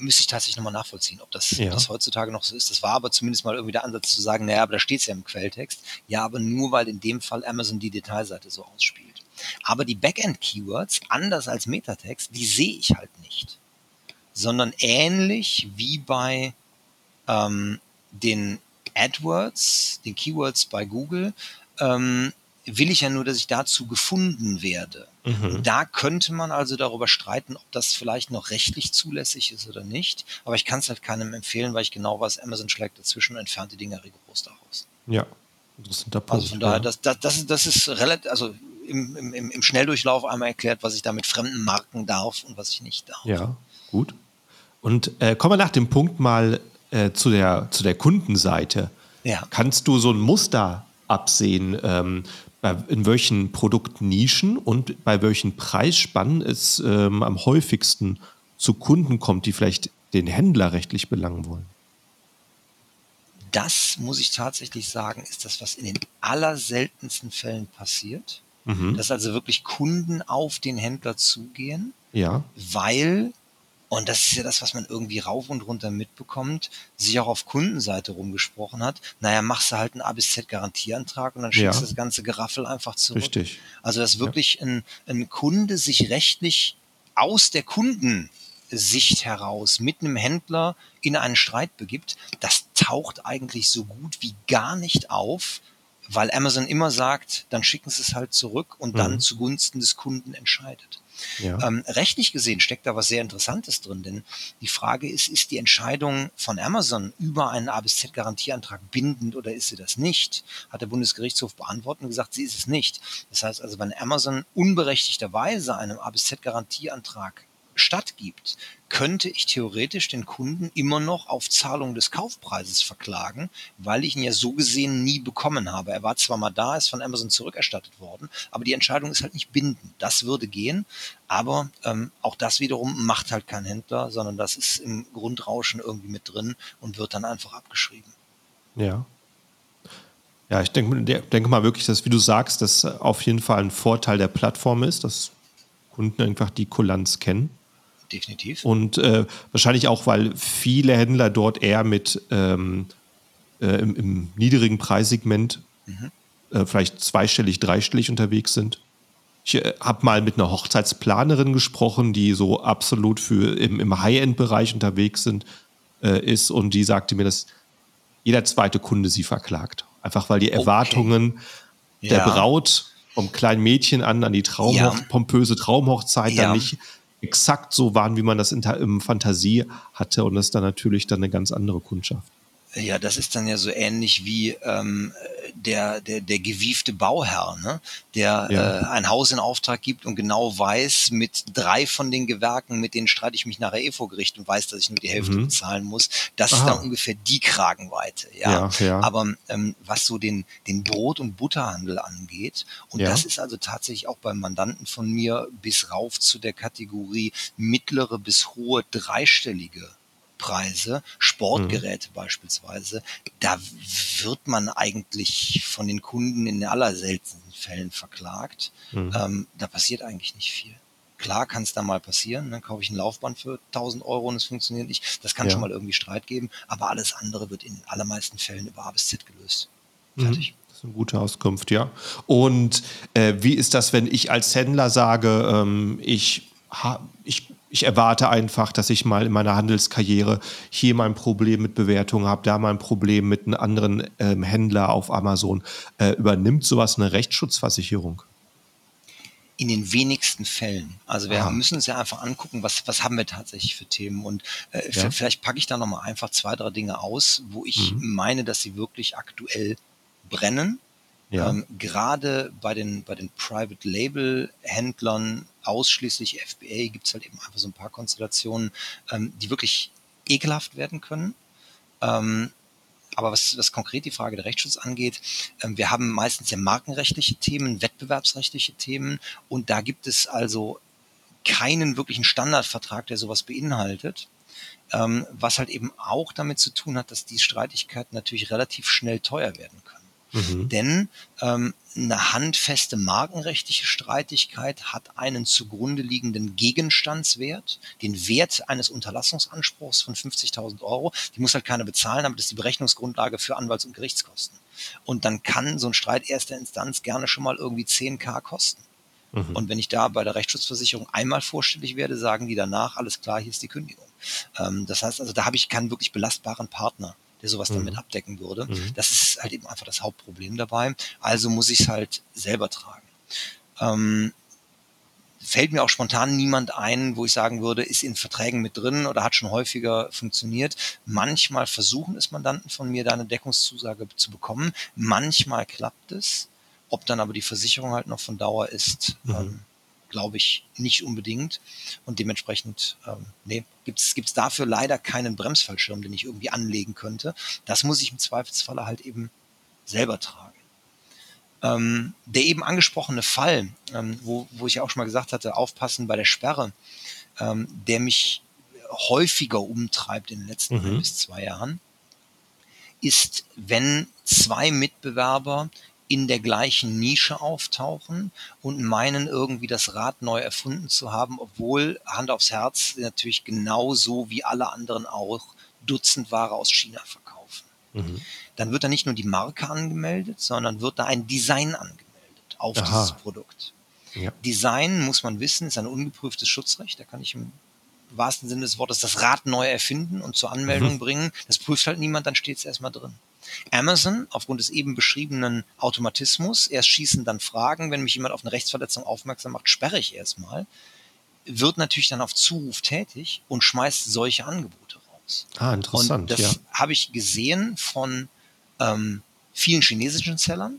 müsste ich tatsächlich nochmal nachvollziehen, ob das, ja. ob das heutzutage noch so ist. Das war aber zumindest mal irgendwie der Ansatz zu sagen, naja, aber da steht es ja im Quelltext. Ja, aber nur weil in dem Fall Amazon die Detailseite so ausspielt. Aber die Backend-Keywords, anders als Metatext, die sehe ich halt nicht. Sondern ähnlich wie bei ähm, den AdWords, den Keywords bei Google, ähm, will ich ja nur, dass ich dazu gefunden werde. Mhm. Da könnte man also darüber streiten, ob das vielleicht noch rechtlich zulässig ist oder nicht. Aber ich kann es halt keinem empfehlen, weil ich genau weiß, Amazon schlägt dazwischen und entfernt die Dinger rigoros daraus. Ja, interessanter Punkt. Also von daher, das, das, das, das ist relativ, also im, im, im Schnelldurchlauf einmal erklärt, was ich da mit fremden Marken darf und was ich nicht darf. Ja, gut. Und äh, kommen wir nach dem Punkt mal äh, zu, der, zu der Kundenseite. Ja. Kannst du so ein Muster absehen, ähm, in welchen Produktnischen und bei welchen Preisspannen es ähm, am häufigsten zu Kunden kommt, die vielleicht den Händler rechtlich belangen wollen? Das muss ich tatsächlich sagen, ist das, was in den allerseltensten Fällen passiert. Mhm. Dass also wirklich Kunden auf den Händler zugehen, ja. weil und das ist ja das, was man irgendwie rauf und runter mitbekommt, sich auch auf Kundenseite rumgesprochen hat. Naja, machst du halt einen A bis Z Garantieantrag und dann schickst du ja. das ganze Geraffel einfach zurück. Richtig. Also, dass wirklich ja. ein, ein Kunde sich rechtlich aus der Kundensicht heraus mit einem Händler in einen Streit begibt, das taucht eigentlich so gut wie gar nicht auf, weil Amazon immer sagt, dann schicken sie es halt zurück und dann mhm. zugunsten des Kunden entscheidet. Ja. Ähm, rechtlich gesehen steckt da was sehr Interessantes drin, denn die Frage ist, ist die Entscheidung von Amazon über einen A bis Z Garantieantrag bindend oder ist sie das nicht? Hat der Bundesgerichtshof beantwortet und gesagt, sie ist es nicht. Das heißt also, wenn Amazon unberechtigterweise einem A bis Z Garantieantrag stattgibt, könnte ich theoretisch den Kunden immer noch auf Zahlung des Kaufpreises verklagen, weil ich ihn ja so gesehen nie bekommen habe. Er war zwar mal da, ist von Amazon zurückerstattet worden, aber die Entscheidung ist halt nicht bindend. Das würde gehen, aber ähm, auch das wiederum macht halt kein Händler, sondern das ist im Grundrauschen irgendwie mit drin und wird dann einfach abgeschrieben. Ja. Ja, ich denke, denke mal wirklich, dass, wie du sagst, das auf jeden Fall ein Vorteil der Plattform ist, dass Kunden einfach die Kulanz kennen definitiv. Und äh, wahrscheinlich auch, weil viele Händler dort eher mit ähm, äh, im, im, niedrigen Preissegment mhm. äh, vielleicht zweistellig, dreistellig unterwegs sind. Ich äh, habe mal mit einer Hochzeitsplanerin gesprochen, die so absolut für im, im High-End-Bereich unterwegs sind, äh, ist und die sagte mir, dass jeder zweite Kunde sie verklagt. Einfach weil die Erwartungen okay. der ja. Braut vom kleinen Mädchen an an die Traumhoch ja. pompöse Traumhochzeit ja. dann nicht exakt so waren, wie man das in, in Fantasie hatte. Und das ist dann natürlich dann eine ganz andere Kundschaft. Ja, das ist dann ja so ähnlich wie ähm, der, der, der gewiefte Bauherr, ne? der ja. äh, ein Haus in Auftrag gibt und genau weiß, mit drei von den Gewerken, mit denen streite ich mich nachher eh vor Gericht und weiß, dass ich nur die Hälfte mhm. bezahlen muss. Das Aha. ist dann ungefähr die Kragenweite. Ja, ja, ja. Aber ähm, was so den, den Brot- und Butterhandel angeht, und das ist also tatsächlich auch beim Mandanten von mir bis rauf zu der Kategorie mittlere bis hohe dreistellige Preise, Sportgeräte mhm. beispielsweise, da wird man eigentlich von den Kunden in den allerseltensten Fällen verklagt. Mhm. Ähm, da passiert eigentlich nicht viel. Klar kann es da mal passieren, dann kaufe ich ein Laufband für 1000 Euro und es funktioniert nicht. Das kann ja. schon mal irgendwie Streit geben, aber alles andere wird in den allermeisten Fällen über A bis Z gelöst. Mhm. Fertig. Mhm. Das ist eine gute Auskunft, ja. Und äh, wie ist das, wenn ich als Händler sage, ähm, ich, ha, ich ich erwarte einfach, dass ich mal in meiner Handelskarriere hier mein Problem mit Bewertungen habe, da mein Problem mit einem anderen ähm, Händler auf Amazon. Äh, übernimmt sowas eine Rechtsschutzversicherung? in den wenigsten Fällen. Also wir Aha. müssen uns ja einfach angucken, was, was haben wir tatsächlich für Themen. Und äh, ja. vielleicht packe ich da nochmal einfach zwei, drei Dinge aus, wo ich mhm. meine, dass sie wirklich aktuell brennen. Ja. Ähm, gerade bei den, bei den Private Label Händlern ausschließlich FBA gibt es halt eben einfach so ein paar Konstellationen, ähm, die wirklich ekelhaft werden können. Ähm, aber was, was konkret die Frage der Rechtsschutz angeht, ähm, wir haben meistens ja markenrechtliche Themen, wettbewerbsrechtliche Themen und da gibt es also keinen wirklichen Standardvertrag, der sowas beinhaltet. Ähm, was halt eben auch damit zu tun hat, dass die Streitigkeiten natürlich relativ schnell teuer werden können. Mhm. Denn ähm, eine handfeste markenrechtliche Streitigkeit hat einen zugrunde liegenden Gegenstandswert, den Wert eines Unterlassungsanspruchs von 50.000 Euro. Die muss halt keiner bezahlen, aber das ist die Berechnungsgrundlage für Anwalts- und Gerichtskosten. Und dann kann so ein Streit erster Instanz gerne schon mal irgendwie 10k kosten. Mhm. Und wenn ich da bei der Rechtsschutzversicherung einmal vorstellig werde, sagen die danach, alles klar, hier ist die Kündigung. Ähm, das heißt also, da habe ich keinen wirklich belastbaren Partner der sowas mhm. damit abdecken würde. Mhm. Das ist halt eben einfach das Hauptproblem dabei. Also muss ich es halt selber tragen. Ähm, fällt mir auch spontan niemand ein, wo ich sagen würde, ist in Verträgen mit drin oder hat schon häufiger funktioniert. Manchmal versuchen es Mandanten von mir, da eine Deckungszusage zu bekommen. Manchmal klappt es. Ob dann aber die Versicherung halt noch von Dauer ist, mhm. ähm, glaube ich nicht unbedingt. Und dementsprechend, ähm, nee, gibt es dafür leider keinen Bremsfallschirm, den ich irgendwie anlegen könnte. Das muss ich im Zweifelsfalle halt eben selber tragen. Ähm, der eben angesprochene Fall, ähm, wo, wo ich auch schon mal gesagt hatte, aufpassen bei der Sperre, ähm, der mich häufiger umtreibt in den letzten mhm. ein bis zwei Jahren, ist, wenn zwei Mitbewerber in der gleichen Nische auftauchen und meinen irgendwie das Rad neu erfunden zu haben, obwohl Hand aufs Herz natürlich genauso wie alle anderen auch Dutzend Ware aus China verkaufen. Mhm dann wird da nicht nur die Marke angemeldet, sondern wird da ein Design angemeldet auf Aha. dieses Produkt. Ja. Design, muss man wissen, ist ein ungeprüftes Schutzrecht. Da kann ich im wahrsten Sinne des Wortes das Rad neu erfinden und zur Anmeldung mhm. bringen. Das prüft halt niemand, dann steht es erstmal drin. Amazon, aufgrund des eben beschriebenen Automatismus, erst schießen, dann fragen, wenn mich jemand auf eine Rechtsverletzung aufmerksam macht, sperre ich erstmal, wird natürlich dann auf Zuruf tätig und schmeißt solche Angebote raus. Ah, interessant. Und das ja. habe ich gesehen von ähm, vielen chinesischen Sellern,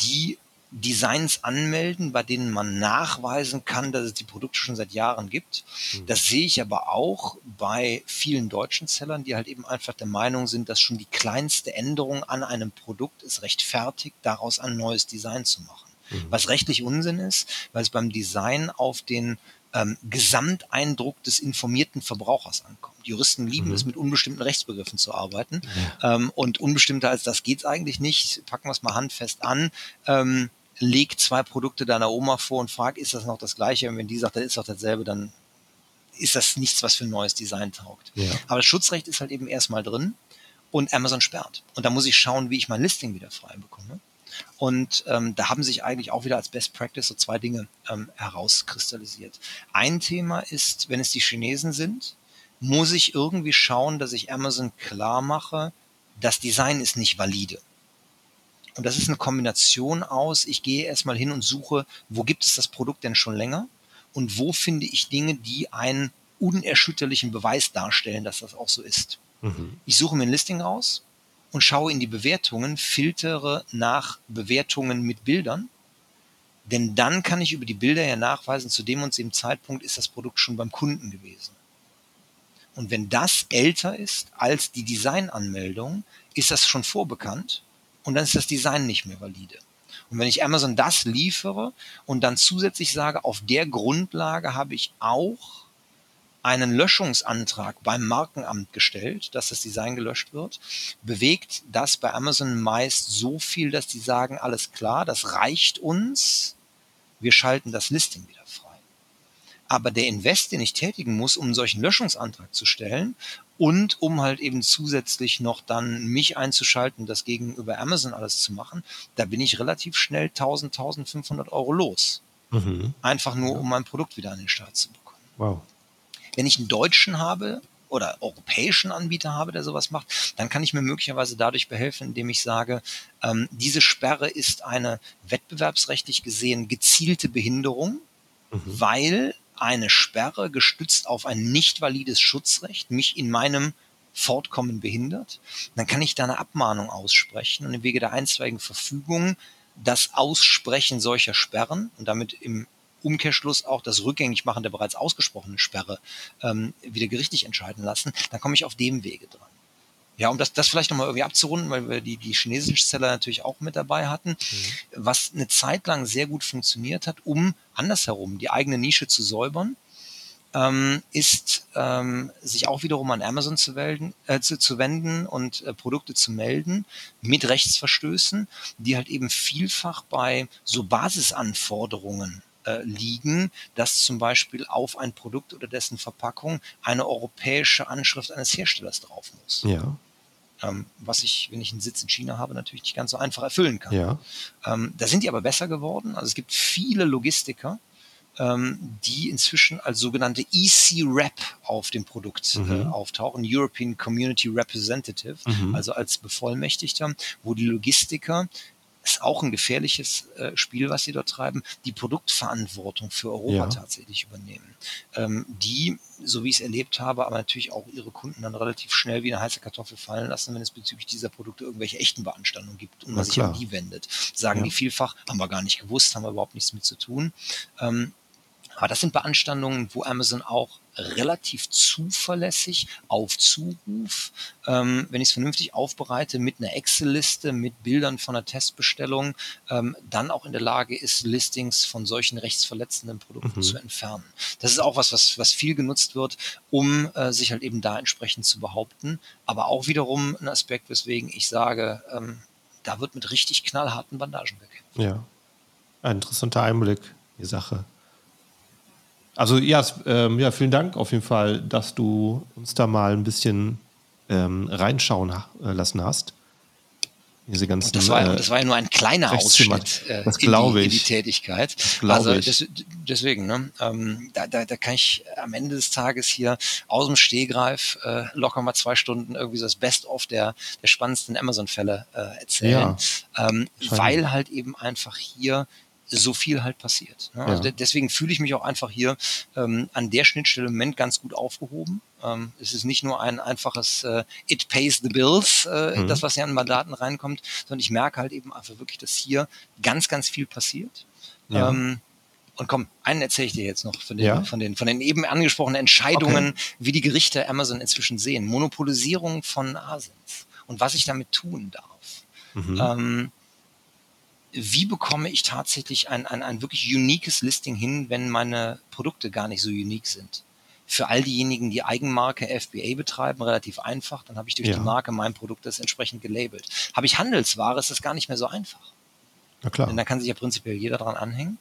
die Designs anmelden, bei denen man nachweisen kann, dass es die Produkte schon seit Jahren gibt. Mhm. Das sehe ich aber auch bei vielen deutschen Sellern, die halt eben einfach der Meinung sind, dass schon die kleinste Änderung an einem Produkt es rechtfertigt, daraus ein neues Design zu machen. Mhm. Was rechtlich Unsinn ist, weil es beim Design auf den ähm, Gesamteindruck des informierten Verbrauchers ankommt. Juristen lieben mhm. es, mit unbestimmten Rechtsbegriffen zu arbeiten. Ja. Ähm, und unbestimmter als das geht's eigentlich nicht. Packen wir es mal handfest an. Ähm, leg zwei Produkte deiner Oma vor und frag, ist das noch das gleiche? Und wenn die sagt, das ist doch dasselbe, dann ist das nichts, was für ein neues Design taugt. Ja. Aber das Schutzrecht ist halt eben erstmal drin und Amazon sperrt. Und da muss ich schauen, wie ich mein Listing wieder frei bekomme. Und ähm, da haben sich eigentlich auch wieder als Best Practice so zwei Dinge ähm, herauskristallisiert. Ein Thema ist, wenn es die Chinesen sind, muss ich irgendwie schauen, dass ich Amazon klar mache, das Design ist nicht valide. Und das ist eine Kombination aus, ich gehe erstmal hin und suche, wo gibt es das Produkt denn schon länger und wo finde ich Dinge, die einen unerschütterlichen Beweis darstellen, dass das auch so ist. Mhm. Ich suche mir ein Listing raus, und schaue in die Bewertungen, filtere nach Bewertungen mit Bildern. Denn dann kann ich über die Bilder ja nachweisen, zu dem und dem Zeitpunkt ist das Produkt schon beim Kunden gewesen. Und wenn das älter ist als die Designanmeldung, ist das schon vorbekannt und dann ist das Design nicht mehr valide. Und wenn ich Amazon das liefere und dann zusätzlich sage, auf der Grundlage habe ich auch einen Löschungsantrag beim Markenamt gestellt, dass das Design gelöscht wird, bewegt das bei Amazon meist so viel, dass die sagen, alles klar, das reicht uns, wir schalten das Listing wieder frei. Aber der Invest, den ich tätigen muss, um einen solchen Löschungsantrag zu stellen und um halt eben zusätzlich noch dann mich einzuschalten, das gegenüber Amazon alles zu machen, da bin ich relativ schnell 1000, 1500 Euro los. Mhm. Einfach nur, um mein Produkt wieder an den Start zu bekommen. Wow. Wenn ich einen deutschen habe oder europäischen Anbieter habe, der sowas macht, dann kann ich mir möglicherweise dadurch behelfen, indem ich sage, ähm, diese Sperre ist eine wettbewerbsrechtlich gesehen gezielte Behinderung, mhm. weil eine Sperre gestützt auf ein nicht valides Schutzrecht mich in meinem Fortkommen behindert, dann kann ich da eine Abmahnung aussprechen und im Wege der einstweiligen Verfügung das Aussprechen solcher Sperren und damit im Umkehrschluss auch das Rückgängigmachen der bereits ausgesprochenen Sperre ähm, wieder gerichtlich entscheiden lassen, dann komme ich auf dem Wege dran. Ja, um das, das vielleicht nochmal irgendwie abzurunden, weil wir die, die chinesischen Seller natürlich auch mit dabei hatten, mhm. was eine Zeit lang sehr gut funktioniert hat, um andersherum die eigene Nische zu säubern, ähm, ist ähm, sich auch wiederum an Amazon zu, welden, äh, zu, zu wenden und äh, Produkte zu melden mit Rechtsverstößen, die halt eben vielfach bei so Basisanforderungen äh, liegen, dass zum Beispiel auf ein Produkt oder dessen Verpackung eine europäische Anschrift eines Herstellers drauf muss. Ja. Ähm, was ich, wenn ich einen Sitz in China habe, natürlich nicht ganz so einfach erfüllen kann. Ja. Ähm, da sind die aber besser geworden. Also es gibt viele Logistiker, ähm, die inzwischen als sogenannte EC-Rep auf dem Produkt mhm. äh, auftauchen, European Community Representative, mhm. also als Bevollmächtigter, wo die Logistiker ist auch ein gefährliches äh, Spiel, was sie dort treiben, die Produktverantwortung für Europa ja. tatsächlich übernehmen. Ähm, die, so wie ich es erlebt habe, aber natürlich auch ihre Kunden dann relativ schnell wie eine heiße Kartoffel fallen lassen, wenn es bezüglich dieser Produkte irgendwelche echten Beanstandungen gibt und man sich an die wendet. Sagen ja. die vielfach, haben wir gar nicht gewusst, haben wir überhaupt nichts mit zu tun. Ähm, aber das sind Beanstandungen, wo Amazon auch relativ zuverlässig auf Zuruf, ähm, wenn ich es vernünftig aufbereite, mit einer Excel-Liste, mit Bildern von einer Testbestellung, ähm, dann auch in der Lage ist, Listings von solchen rechtsverletzenden Produkten mhm. zu entfernen. Das ist auch was, was, was viel genutzt wird, um äh, sich halt eben da entsprechend zu behaupten. Aber auch wiederum ein Aspekt, weswegen ich sage, ähm, da wird mit richtig knallharten Bandagen gekämpft. Ja, ein interessanter Einblick, die Sache. Also ja, ähm, ja, vielen Dank auf jeden Fall, dass du uns da mal ein bisschen ähm, reinschauen äh, lassen hast. Diese ganzen, das, war, äh, das war ja nur ein kleiner Ausschnitt äh, das in, die, in die Tätigkeit. Also des, deswegen, ne, ähm, da, da, da kann ich am Ende des Tages hier aus dem Stehgreif äh, locker mal zwei Stunden irgendwie so das Best-of der, der spannendsten Amazon-Fälle äh, erzählen, ja, ähm, weil halt eben einfach hier so viel halt passiert. Ne? Also ja. deswegen fühle ich mich auch einfach hier ähm, an der Schnittstelle im Moment ganz gut aufgehoben. Ähm, es ist nicht nur ein einfaches äh, It pays the bills, äh, mhm. das, was hier an Mandaten reinkommt, sondern ich merke halt eben einfach wirklich, dass hier ganz, ganz viel passiert. Ja. Ähm, und komm, einen erzähle ich dir jetzt noch von den, ja. von den, von den eben angesprochenen Entscheidungen, okay. wie die Gerichte Amazon inzwischen sehen. Monopolisierung von Asins und was ich damit tun darf. Mhm. Ähm, wie bekomme ich tatsächlich ein, ein, ein wirklich uniques Listing hin, wenn meine Produkte gar nicht so unique sind? Für all diejenigen, die Eigenmarke FBA betreiben, relativ einfach. Dann habe ich durch ja. die Marke mein Produkt das entsprechend gelabelt. Habe ich Handelsware, ist das gar nicht mehr so einfach. Na klar. Denn da kann sich ja prinzipiell jeder dran anhängen.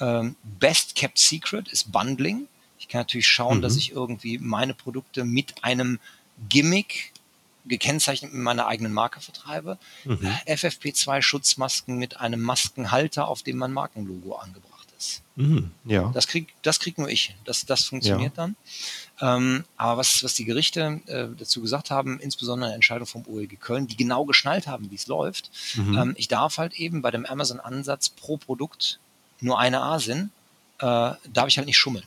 Ähm, Best Kept Secret ist Bundling. Ich kann natürlich schauen, mhm. dass ich irgendwie meine Produkte mit einem Gimmick gekennzeichnet mit meiner eigenen Marke vertreibe. Mhm. FFP2 Schutzmasken mit einem Maskenhalter, auf dem mein Markenlogo angebracht ist. Mhm, ja. Das krieg, das krieg nur ich. Das, das funktioniert ja. dann. Ähm, aber was, was die Gerichte äh, dazu gesagt haben, insbesondere eine Entscheidung vom OLG Köln, die genau geschnallt haben, wie es läuft, mhm. ähm, ich darf halt eben bei dem Amazon-Ansatz pro Produkt nur eine ASIN, äh, darf ich halt nicht schummeln.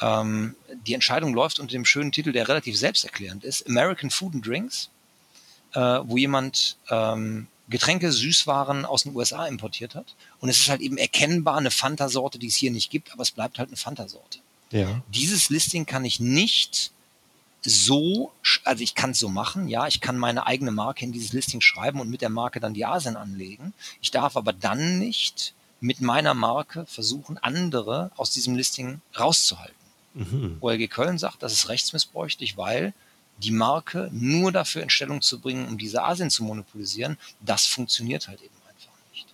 Ähm, die Entscheidung läuft unter dem schönen Titel, der relativ selbsterklärend ist, American Food and Drinks, äh, wo jemand ähm, Getränke, Süßwaren aus den USA importiert hat. Und es ist halt eben erkennbar eine Fanta-Sorte, die es hier nicht gibt, aber es bleibt halt eine Fanta-Sorte. Ja. Dieses Listing kann ich nicht so, also ich kann es so machen, ja, ich kann meine eigene Marke in dieses Listing schreiben und mit der Marke dann die Asien anlegen. Ich darf aber dann nicht mit meiner Marke versuchen, andere aus diesem Listing rauszuhalten. Mhm. OLG Köln sagt, das ist rechtsmissbräuchlich, weil die Marke nur dafür in Stellung zu bringen, um diese Asien zu monopolisieren, das funktioniert halt eben einfach nicht.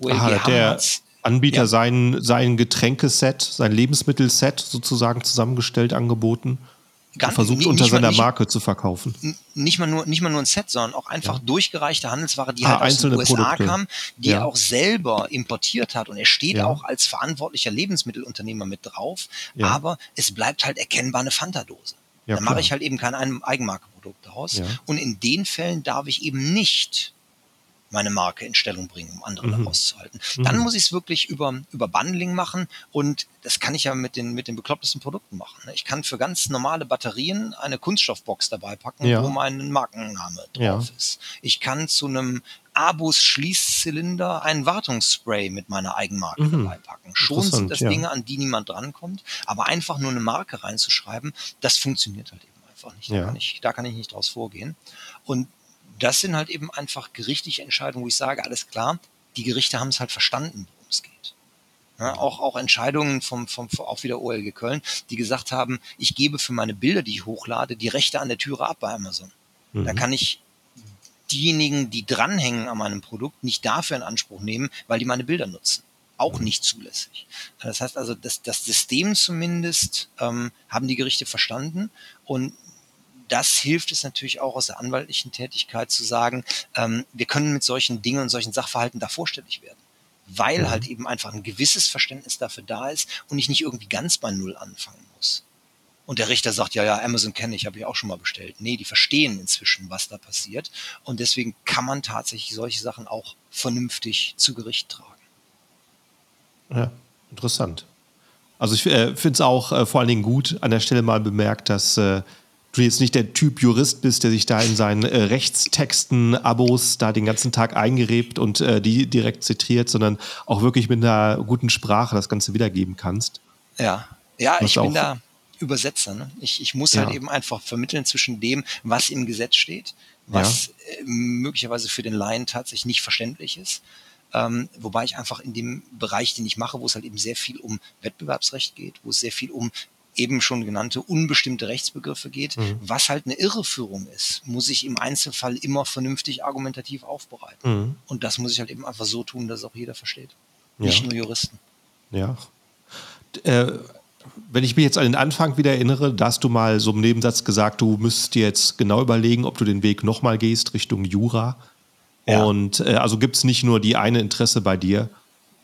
OLG Aha, der Anbieter ja. sein, sein Getränkeset, sein Lebensmittelset sozusagen zusammengestellt angeboten Ganz, versucht nicht, unter nicht seiner mal, Marke zu verkaufen. Nicht mal, nur, nicht mal nur ein Set, sondern auch einfach ja. durchgereichte Handelsware, die ah, halt aus den USA Produkte. kam, die ja. er auch selber importiert hat. Und er steht ja. auch als verantwortlicher Lebensmittelunternehmer mit drauf. Aber es bleibt halt erkennbar eine Fanta-Dose. Ja, Dann mache ich halt eben kein Eigenmarkenprodukt daraus. Und in den Fällen darf ich eben nicht meine Marke in Stellung bringen, um andere mhm. herauszuhalten. Dann mhm. muss ich es wirklich über, über Bundling machen und das kann ich ja mit den, mit den beklopptesten Produkten machen. Ne? Ich kann für ganz normale Batterien eine Kunststoffbox dabei packen, ja. wo mein Markenname drauf ja. ist. Ich kann zu einem Abus Schließzylinder ein Wartungsspray mit meiner Eigenmarke mhm. dabei packen. Schon sind das ja. Dinge, an die niemand drankommt, aber einfach nur eine Marke reinzuschreiben, das funktioniert halt eben einfach nicht. Da, kann ich, da kann ich nicht draus vorgehen. Und das sind halt eben einfach gerichtliche Entscheidungen, wo ich sage, alles klar, die Gerichte haben es halt verstanden, worum es geht. Ja, auch, auch Entscheidungen vom, vom, auch wieder OLG Köln, die gesagt haben, ich gebe für meine Bilder, die ich hochlade, die Rechte an der Türe ab bei Amazon. Mhm. Da kann ich diejenigen, die dranhängen an meinem Produkt, nicht dafür in Anspruch nehmen, weil die meine Bilder nutzen. Auch mhm. nicht zulässig. Das heißt also, das, das System zumindest ähm, haben die Gerichte verstanden und das hilft es natürlich auch aus der anwaltlichen Tätigkeit zu sagen, ähm, wir können mit solchen Dingen und solchen Sachverhalten da vorstellig werden. weil mhm. halt eben einfach ein gewisses Verständnis dafür da ist und ich nicht irgendwie ganz bei Null anfangen muss. Und der Richter sagt, ja, ja, Amazon kenne ich, habe ich auch schon mal bestellt. Nee, die verstehen inzwischen, was da passiert. Und deswegen kann man tatsächlich solche Sachen auch vernünftig zu Gericht tragen. Ja, interessant. Also ich äh, finde es auch äh, vor allen Dingen gut an der Stelle mal bemerkt, dass äh, du jetzt nicht der Typ Jurist bist, der sich da in seinen äh, Rechtstexten, Abos da den ganzen Tag eingerebt und äh, die direkt zitiert, sondern auch wirklich mit einer guten Sprache das Ganze wiedergeben kannst. Ja, ja, ich bin da Übersetzer. Ne? Ich, ich muss ja. halt eben einfach vermitteln zwischen dem, was im Gesetz steht, was ja. Äh, möglicherweise für den Laien tatsächlich nicht verständlich ist. Ähm, wobei ich einfach in dem Bereich, den ich mache, wo es halt eben sehr viel um Wettbewerbsrecht geht, wo es sehr viel um eben schon genannte unbestimmte Rechtsbegriffe geht, mhm. was halt eine Irreführung ist, muss ich im Einzelfall immer vernünftig argumentativ aufbereiten. Mhm. Und das muss ich halt eben einfach so tun, dass auch jeder versteht. Ja. Nicht nur Juristen. Ja. Äh, wenn ich mich jetzt an den Anfang wieder erinnere, da hast du mal so im Nebensatz gesagt, du müsstest dir jetzt genau überlegen, ob du den Weg nochmal gehst Richtung Jura. Ja. Und äh, also gibt es nicht nur die eine Interesse bei dir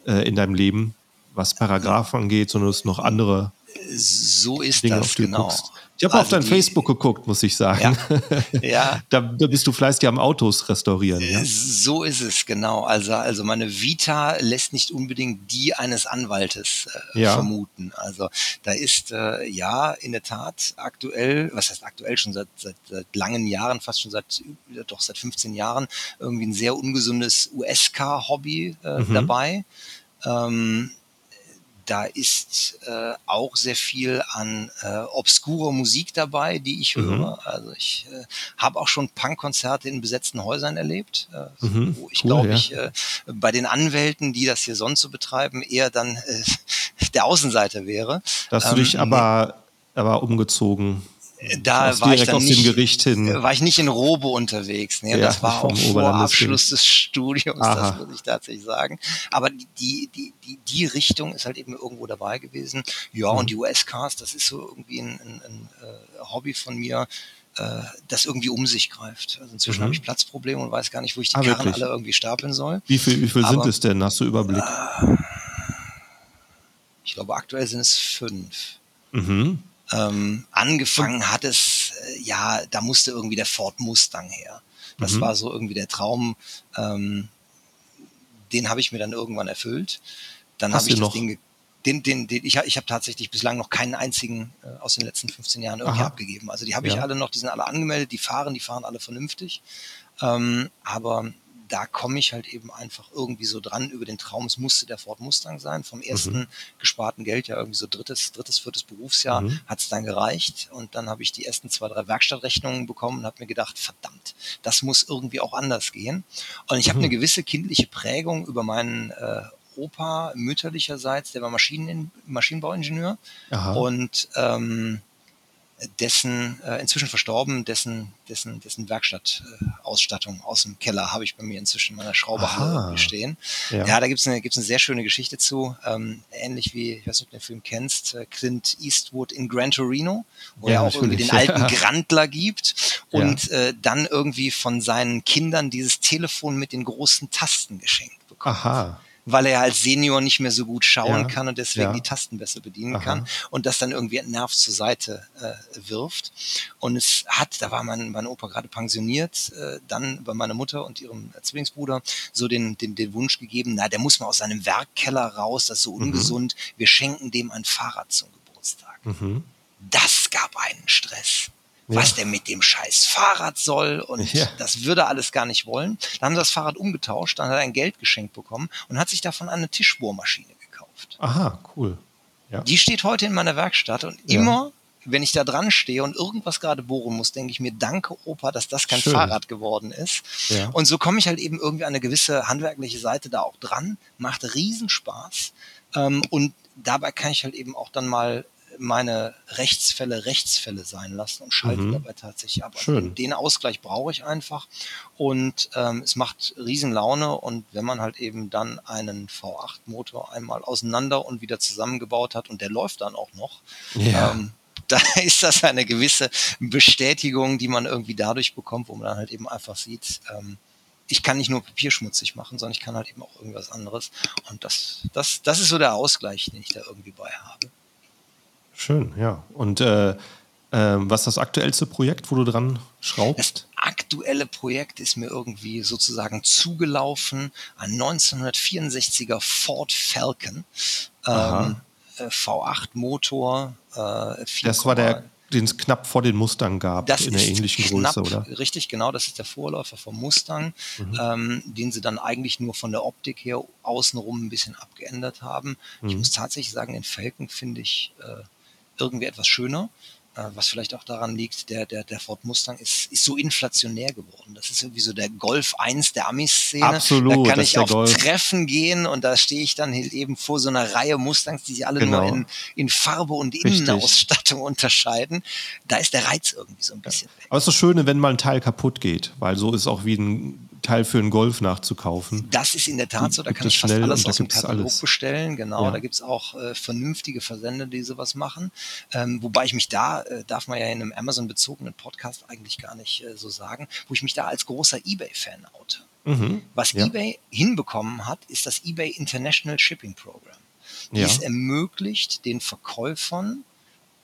äh, in deinem Leben, was Paragraphen angeht, sondern es noch andere so ist Dinge, das, genau. Guckst. Ich habe also auf dein die, Facebook geguckt, muss ich sagen. Ja. ja. da, da, bist du fleißig am Autos restaurieren. Ja? So ist es, genau. Also, also meine Vita lässt nicht unbedingt die eines Anwaltes äh, ja. vermuten. Also da ist äh, ja in der Tat aktuell, was heißt aktuell schon seit, seit, seit langen Jahren, fast schon seit doch seit 15 Jahren, irgendwie ein sehr ungesundes US-Car-Hobby äh, mhm. dabei. Ähm, da ist äh, auch sehr viel an äh, obskurer Musik dabei, die ich mhm. höre. Also ich äh, habe auch schon Punkkonzerte in besetzten Häusern erlebt, äh, mhm. wo ich cool, glaube ja. ich äh, bei den Anwälten, die das hier sonst so betreiben, eher dann äh, der Außenseiter wäre. Dass ähm, du dich aber, aber umgezogen da war ich dann nicht, Gericht hin. war ich nicht in Robo unterwegs. Ne? Ja, das war auch vor Abschluss des Studiums, Aha. das muss ich tatsächlich sagen. Aber die, die, die, die Richtung ist halt eben irgendwo dabei gewesen. Ja, mhm. und die US-Cars, das ist so irgendwie ein, ein, ein äh, Hobby von mir, äh, das irgendwie um sich greift. Also inzwischen mhm. habe ich Platzprobleme und weiß gar nicht, wo ich die ah, Karren wirklich? alle irgendwie stapeln soll. Wie viel, wie viel Aber, sind es denn? Hast du Überblick? Äh, ich glaube, aktuell sind es fünf. Mhm. Ähm, angefangen hat es, äh, ja, da musste irgendwie der Ford Mustang her. Das mhm. war so irgendwie der Traum. Ähm, den habe ich mir dann irgendwann erfüllt. Dann habe ich das noch? Ding, den, den, den, ich, ich habe tatsächlich bislang noch keinen einzigen äh, aus den letzten 15 Jahren irgendwie Aha. abgegeben. Also die habe ich ja. alle noch, die sind alle angemeldet, die fahren, die fahren alle vernünftig. Ähm, aber da komme ich halt eben einfach irgendwie so dran über den Traum. Es musste der Ford Mustang sein. Vom ersten mhm. gesparten Geld, ja irgendwie so drittes, drittes, viertes Berufsjahr, mhm. hat es dann gereicht. Und dann habe ich die ersten zwei, drei Werkstattrechnungen bekommen und habe mir gedacht, verdammt, das muss irgendwie auch anders gehen. Und ich mhm. habe eine gewisse kindliche Prägung über meinen äh, Opa mütterlicherseits, der war Maschinen Maschinenbauingenieur. Aha. Und ähm, dessen, äh, inzwischen verstorben, dessen, dessen, dessen Werkstattausstattung äh, aus dem Keller habe ich bei mir inzwischen in meiner Schrauberhalle stehen. Ja, ja da gibt's eine, gibt's eine sehr schöne Geschichte zu, ähm, ähnlich wie, ich weiß nicht, ob du den Film kennst, äh, Clint Eastwood in Gran Torino, wo ja, er auch irgendwie den alten Grandler gibt und äh, dann irgendwie von seinen Kindern dieses Telefon mit den großen Tasten geschenkt bekommt. Aha weil er als Senior nicht mehr so gut schauen ja, kann und deswegen ja. die Tasten besser bedienen Aha. kann und das dann irgendwie entnervt zur Seite äh, wirft. Und es hat, da war mein, mein Opa gerade pensioniert, äh, dann bei meiner Mutter und ihrem Zwillingsbruder so den, den, den Wunsch gegeben, na, der muss mal aus seinem Werkkeller raus, das ist so mhm. ungesund, mhm. wir schenken dem ein Fahrrad zum Geburtstag. Mhm. Das gab einen Stress was der mit dem scheiß Fahrrad soll und ja. das würde er alles gar nicht wollen. Dann haben sie das Fahrrad umgetauscht, dann hat er ein Geld geschenkt bekommen und hat sich davon eine Tischbohrmaschine gekauft. Aha, cool. Ja. Die steht heute in meiner Werkstatt und ja. immer, wenn ich da dran stehe und irgendwas gerade bohren muss, denke ich mir, danke Opa, dass das kein Schön. Fahrrad geworden ist. Ja. Und so komme ich halt eben irgendwie an eine gewisse handwerkliche Seite da auch dran, macht Riesenspaß. Ähm, und dabei kann ich halt eben auch dann mal meine Rechtsfälle Rechtsfälle sein lassen und schalte mhm. dabei tatsächlich ab. Also Schön. den Ausgleich brauche ich einfach und ähm, es macht riesen Laune und wenn man halt eben dann einen V8-Motor einmal auseinander und wieder zusammengebaut hat und der läuft dann auch noch, ja. ähm, da ist das eine gewisse Bestätigung, die man irgendwie dadurch bekommt, wo man dann halt eben einfach sieht, ähm, ich kann nicht nur Papier schmutzig machen, sondern ich kann halt eben auch irgendwas anderes. Und das, das, das ist so der Ausgleich, den ich da irgendwie bei habe. Schön, ja. Und äh, ähm, was ist das aktuellste Projekt, wo du dran schraubst? Das aktuelle Projekt ist mir irgendwie sozusagen zugelaufen. Ein 1964er Ford Falcon. Ähm, äh, V8 Motor. Äh, das war der den es knapp vor den Mustang gab, das in der ähnlichen knapp, Größe, oder? Richtig, genau, das ist der Vorläufer vom Mustang, mhm. ähm, den sie dann eigentlich nur von der Optik her außenrum ein bisschen abgeändert haben. Mhm. Ich muss tatsächlich sagen, den Falcon finde ich äh, irgendwie etwas schöner. Äh, was vielleicht auch daran liegt, der, der, der Ford Mustang ist, ist so inflationär geworden. Das ist irgendwie so der Golf 1 der Amis-Szene. Absolut. Da kann ich auf Golf. Treffen gehen und da stehe ich dann eben vor so einer Reihe Mustangs, die sich alle genau. nur in, in Farbe und Innenausstattung Richtig. unterscheiden. Da ist der Reiz irgendwie so ein bisschen weg. Aber es ist das Schöne, wenn mal ein Teil kaputt geht, weil so ist auch wie ein Teil für einen Golf nachzukaufen. Das ist in der Tat so, da kann ich fast alles aus dem Katalog alles. bestellen. Genau, ja. da gibt es auch äh, vernünftige Versender, die sowas machen. Ähm, wobei ich mich da, äh, darf man ja in einem Amazon-bezogenen Podcast eigentlich gar nicht äh, so sagen, wo ich mich da als großer Ebay-Fan oute. Mhm. Was ja. eBay hinbekommen hat, ist das eBay International Shipping Program. Ja. Es ermöglicht den Verkäufern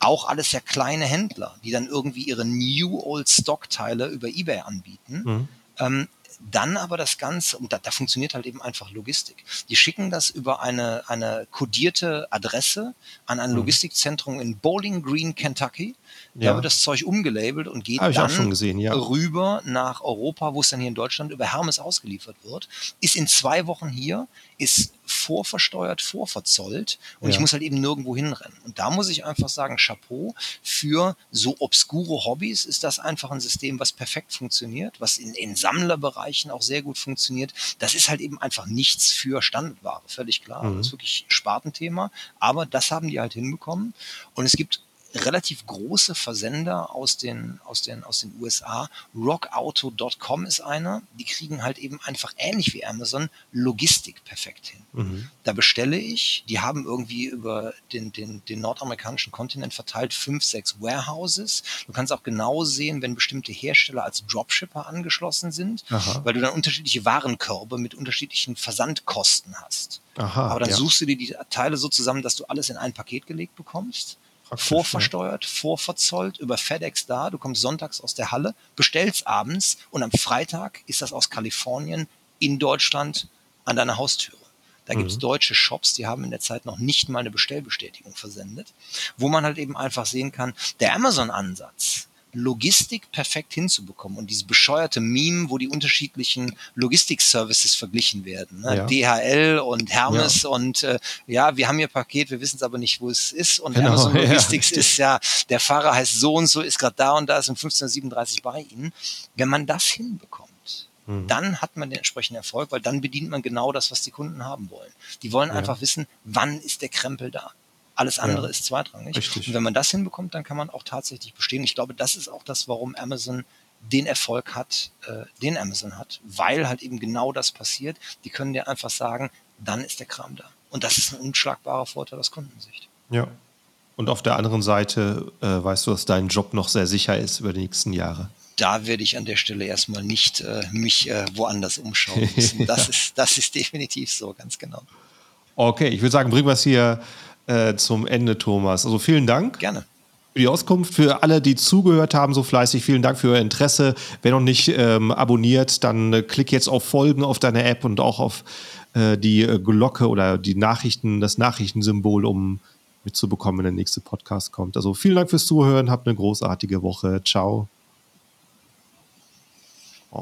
auch alles sehr kleine Händler, die dann irgendwie ihre New Old Stock Teile über eBay anbieten, mhm. ähm, dann aber das Ganze, und da, da funktioniert halt eben einfach Logistik. Die schicken das über eine, eine kodierte Adresse an ein mhm. Logistikzentrum in Bowling Green, Kentucky. Da ja. wird das Zeug umgelabelt und geht dann gesehen, ja. rüber nach Europa, wo es dann hier in Deutschland über Hermes ausgeliefert wird. Ist in zwei Wochen hier, ist vorversteuert, vorverzollt und ja. ich muss halt eben nirgendwo hinrennen. Und da muss ich einfach sagen, Chapeau, für so obskure Hobbys ist das einfach ein System, was perfekt funktioniert, was in, in Sammlerbereichen auch sehr gut funktioniert. Das ist halt eben einfach nichts für Standardware, völlig klar. Mhm. Das ist wirklich Spartenthema, aber das haben die halt hinbekommen. Und es gibt relativ große Versender aus den, aus den, aus den USA. Rockauto.com ist einer. Die kriegen halt eben einfach ähnlich wie Amazon Logistik perfekt hin. Mhm. Da bestelle ich, die haben irgendwie über den, den, den nordamerikanischen Kontinent verteilt fünf, sechs Warehouses. Du kannst auch genau sehen, wenn bestimmte Hersteller als Dropshipper angeschlossen sind, Aha. weil du dann unterschiedliche Warenkörbe mit unterschiedlichen Versandkosten hast. Aha, Aber dann ja. suchst du dir die Teile so zusammen, dass du alles in ein Paket gelegt bekommst vorversteuert, ja. vorverzollt, über FedEx da, du kommst sonntags aus der Halle, bestellst abends und am Freitag ist das aus Kalifornien in Deutschland an deiner Haustüre. Da mhm. gibt es deutsche Shops, die haben in der Zeit noch nicht mal eine Bestellbestätigung versendet, wo man halt eben einfach sehen kann, der Amazon-Ansatz, Logistik perfekt hinzubekommen und dieses bescheuerte Meme, wo die unterschiedlichen Logistik-Services verglichen werden. Ne? Ja. DHL und Hermes ja. und äh, ja, wir haben hier Paket, wir wissen es aber nicht, wo es ist. Und genau, Amazon Logistics ja. ist ja, der Fahrer heißt so und so, ist gerade da und da, ist um 15.37 bei Ihnen. Wenn man das hinbekommt, mhm. dann hat man den entsprechenden Erfolg, weil dann bedient man genau das, was die Kunden haben wollen. Die wollen einfach wissen, wann ist der Krempel da. Alles andere ja, ist zweitrangig. Richtig. Und wenn man das hinbekommt, dann kann man auch tatsächlich bestehen. Ich glaube, das ist auch das, warum Amazon den Erfolg hat, äh, den Amazon hat, weil halt eben genau das passiert. Die können dir einfach sagen, dann ist der Kram da. Und das ist ein unschlagbarer Vorteil aus Kundensicht. Ja. Und auf der anderen Seite äh, weißt du, dass dein Job noch sehr sicher ist über die nächsten Jahre. Da werde ich an der Stelle erstmal nicht äh, mich äh, woanders umschauen müssen. Das, ja. ist, das ist definitiv so, ganz genau. Okay, ich würde sagen, bringen wir es hier äh, zum Ende, Thomas. Also vielen Dank. Gerne. Für die Auskunft, für alle, die zugehört haben, so fleißig, vielen Dank für euer Interesse. Wer noch nicht ähm, abonniert, dann äh, klick jetzt auf Folgen auf deine App und auch auf äh, die äh, Glocke oder die Nachrichten, das Nachrichtensymbol, um mitzubekommen, wenn der nächste Podcast kommt. Also vielen Dank fürs Zuhören, habt eine großartige Woche. Ciao.